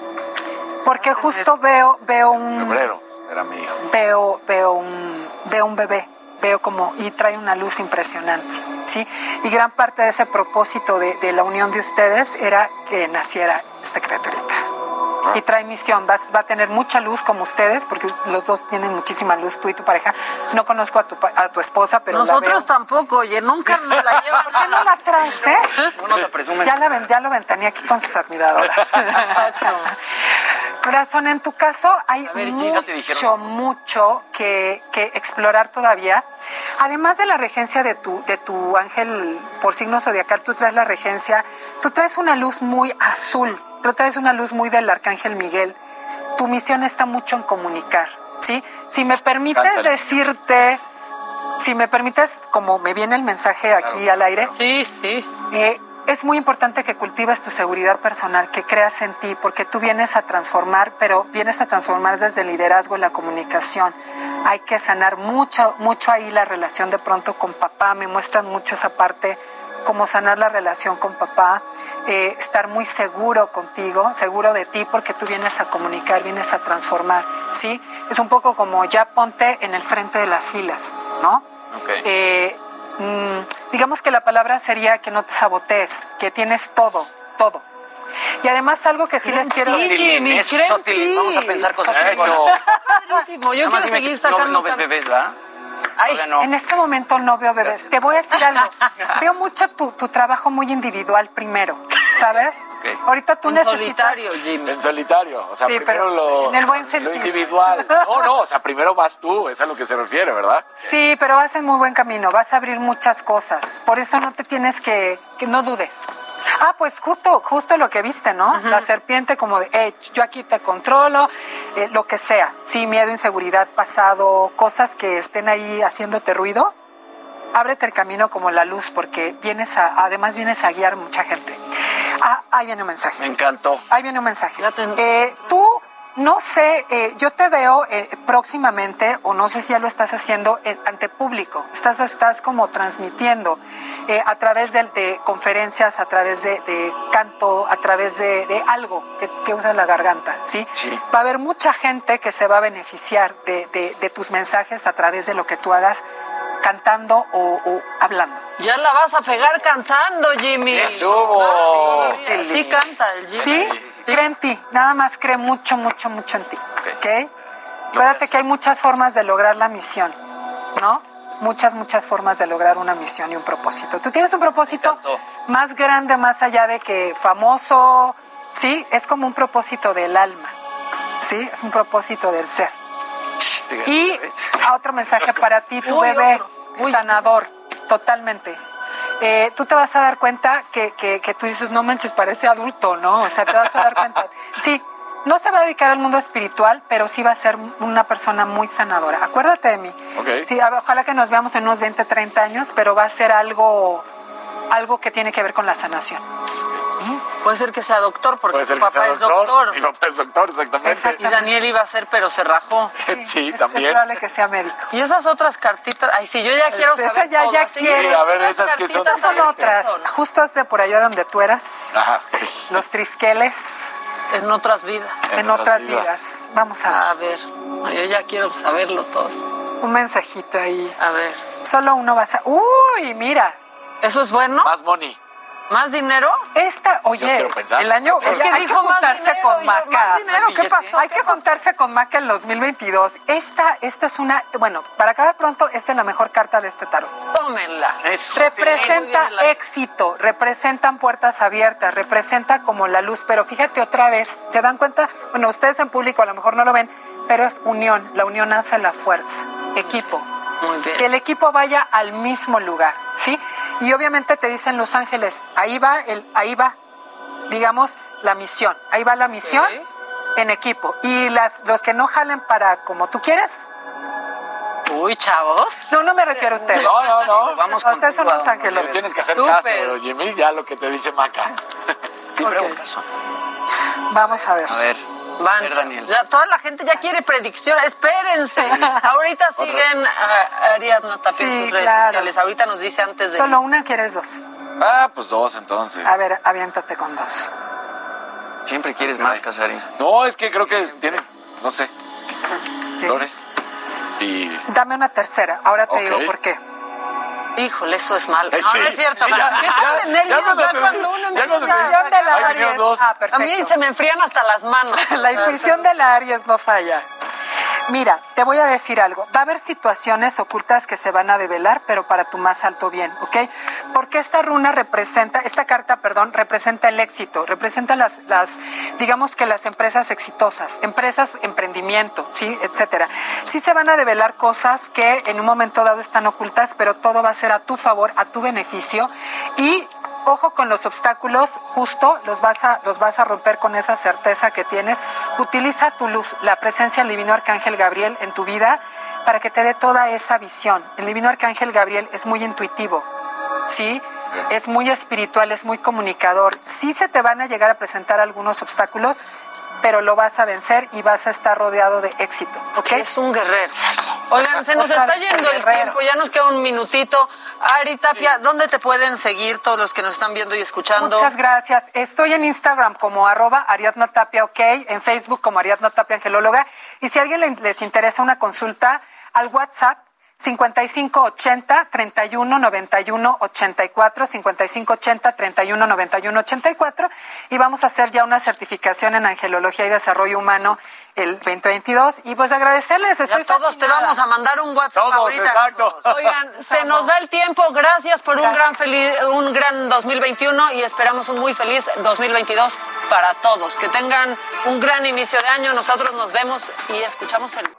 Porque justo veo, veo un, Febrero era mi hijo. veo, veo un, veo un bebé, veo como, y trae una luz impresionante, ¿sí? Y gran parte de ese propósito de, la unión de ustedes era que naciera esta criaturita. Y trae misión, va, va a tener mucha luz como ustedes, porque los dos tienen muchísima luz, tú y tu pareja. No conozco a tu, pa- a tu esposa, pero la Nosotros veo. tampoco, oye, nunca nos la llevan. ¿Por qué no la traes, eh? No, no te presumen. Ya, la ven, ya lo ventané aquí con sus admiradoras. Corazón, en tu caso hay ver, mucho, dijeron. mucho que, que explorar todavía. Además de la regencia de tu, de tu ángel por signo zodiacal, tú traes la regencia, tú traes una luz muy azul, tú traes una luz muy del arcángel Miguel. Tu misión está mucho en comunicar, ¿sí? Si me permites Cántale. decirte, si me permites, como me viene el mensaje aquí al aire, Sí, sí. eh, es muy importante que cultives tu seguridad personal, que creas en ti, porque tú vienes a transformar, pero vienes a transformar desde el liderazgo y la comunicación. Hay que sanar mucho, mucho ahí la relación de pronto con papá. Me muestran mucho esa parte, cómo sanar la relación con papá, eh, estar muy seguro contigo, seguro de ti, porque tú vienes a comunicar, vienes a transformar, ¿sí? Es un poco como ya ponte en el frente de las filas, ¿no? Ok. Eh, mm, digamos que la palabra sería que no te sabotees, que tienes todo, todo. Y además algo que sí les quiero decir. Vamos a pensar cosas Eso. yo quiero seguir que no, sacando... no ves bebés, ¿verdad? Ay, no. En este momento no veo bebés. Te voy a decir algo. Veo mucho tu, tu trabajo muy individual primero, ¿sabes? Ahorita tú en necesitas... solitario, Jimmy. En solitario. O sea, Sí, primero pero lo, en el buen lo sentido. individual. No, no, o sea, primero vas tú, es a lo que se refiere, ¿verdad? Sí, pero vas en muy buen camino, vas a abrir muchas cosas. Por eso no te tienes que, que no dudes. Ah, pues justo, justo lo que viste, ¿no? La serpiente como de, hey, yo aquí te controlo, eh, lo que sea. Sí, miedo, inseguridad, pasado, cosas que estén ahí haciéndote ruido. Ábrete el camino como la luz, porque vienes a, además vienes a guiar mucha gente. Ah, ahí viene un mensaje. Me encantó. Ahí viene un mensaje. Eh, tú, no sé, eh, yo te veo eh, próximamente, o no sé si ya lo estás haciendo eh, ante público. Estás, estás como transmitiendo eh, a través de, de conferencias, a través de, de canto, a través de, de algo que, que usa la garganta, ¿sí? Sí. Va a haber mucha gente que se va a beneficiar de, de- de tus mensajes a través de lo que tú hagas cantando o, o hablando. Ya la vas a pegar cantando, Jimmy. Estuvo. Ah, sí, sí canta el Jimmy. ¿Sí? Cree en ti, nada más cree mucho, mucho, mucho en ti. Ok. ¿Ok? Acuérdate que hay muchas formas de lograr la misión, ¿no? Muchas, muchas formas de lograr una misión y un propósito. Tú tienes un propósito más grande, más allá de que famoso, ¿sí? Es como un propósito del alma, ¿sí? Es un propósito del ser. Y otro mensaje para ti, tu Uy, bebé. Uy. sanador, totalmente. Eh, tú te vas a dar cuenta que, que, que tú dices, no manches, parece adulto, ¿no? O sea, te vas a dar cuenta. Sí, no se va a dedicar al mundo espiritual, pero sí va a ser una persona muy sanadora. Acuérdate de mí. Sí, ojalá que nos veamos en unos 20, 30 años, pero va a ser algo, algo que tiene que ver con la sanación. Puede ser que sea doctor, porque su ser papá es doctor. Mi papá es doctor, exactamente. Y Daniel iba a ser, pero se rajó. Sí, Es también. probable que sea médico. Y esas otras cartitas, ay, sí, yo ya quiero Esa saber ya- todo, ya quiero. Sí, a ver, otras esas que son- Estas ver otras, son. justo hace por allá donde tú eras, Ajá. los trisqueles En otras vidas. en, otras vidas. Vamos a A ver, yo ya quiero saberlo todo. un mensajito ahí. A ver, Solo uno vas a... Uy, mira, ¿eso es bueno? Más money. ¿Más dinero? esta, oye, el año... Es que hay dijo más juntarse dinero, con Maca. ¿más dinero? ¿Qué pasó? Hay ¿Qué que pasó? juntarse con Maca en 2022. Esta, esta es una... Bueno, para acabar pronto, esta es la mejor carta de este tarot. Tómenla. Eso. Representa la- éxito, representan puertas abiertas, representa como la luz, pero fíjate otra vez, ¿se dan cuenta? Bueno, ustedes en público a lo mejor no lo ven, pero es unión, la unión hace la fuerza, equipo. Muy bien. Que el equipo vaya al mismo lugar, ¿sí? Y obviamente te dicen Los Ángeles, ahí va el, ahí va, digamos, la misión, ahí va la misión en equipo. Y las, los que no jalen para como tú quieres, Uy, chavos. no, no me refiero a ustedes. No, no, no. Vamos A ustedes son Los. Ángeles. Pero tienes que hacer caso, Jimmy, ya lo que te dice Maca. Siempre Ok. hago caso. Vamos a ver. A ver. Van, Daniel. ya toda la gente ya quiere predicción. Espérense. Ahorita siguen a Ariadna Tapia en sus redes claro. sociales. Ahorita nos dice antes de. ¿Solo una quieres dos? Ah, pues dos entonces. A ver, aviéntate con dos. Siempre quieres más, Casarín. No, es que creo que tiene, no sé, flores. Y. Dame una tercera. Ahora te digo por qué. Híjole, eso es malo. Eh, no, sí. no es cierto. Sí, ya, ¿Qué ya, tal de ya nervios cuando te- cuando uno ya cuando te- a Intuición de la Aries. Ah, A mí se me enfrían hasta las manos. La intuición de la Aries no falla. Mira, te voy a decir algo. Va a haber situaciones ocultas que se van a develar, pero para tu más alto bien, ¿ok? Porque esta runa representa, esta carta, perdón, representa el éxito, representa las, las, digamos que las empresas exitosas, empresas, emprendimiento, ¿sí? Etcétera. Sí se van a develar cosas que en un momento dado están ocultas, pero todo va a ser a tu favor, a tu beneficio y ojo con los obstáculos, justo los vas a los vas a romper con esa certeza que tienes. Utiliza tu luz, la presencia del divino arcángel Gabriel en tu vida para que te dé toda esa visión. El divino arcángel Gabriel es muy intuitivo. ¿Sí? Es muy espiritual, es muy comunicador. Sí se te van a llegar a presentar algunos obstáculos, pero lo vas a vencer y vas a estar rodeado de éxito, ¿ok? Es un guerrero. Oigan, se nos está yendo el tiempo, ya nos queda un minutito. Ari Tapia, ¿dónde te pueden seguir todos los que nos están viendo y escuchando? Muchas gracias. Estoy en Instagram como arroba Ariadna Tapia OK, en Facebook como Ariadna Tapia Angelóloga. Y si a alguien le- les interesa una consulta, al WhatsApp 5580 31 91 84 5580 31 91 84 y vamos a hacer ya una certificación en angelología y desarrollo humano el 2022 y pues agradecerles estoy Ya todos te vamos a mandar un WhatsApp Todos, ahorita. exacto. Oigan, se nos va el tiempo. Gracias por un gran feliz, un gran 2021 y esperamos un muy feliz 2022 para todos. Que tengan un gran inicio de año. Nosotros nos vemos y escuchamos el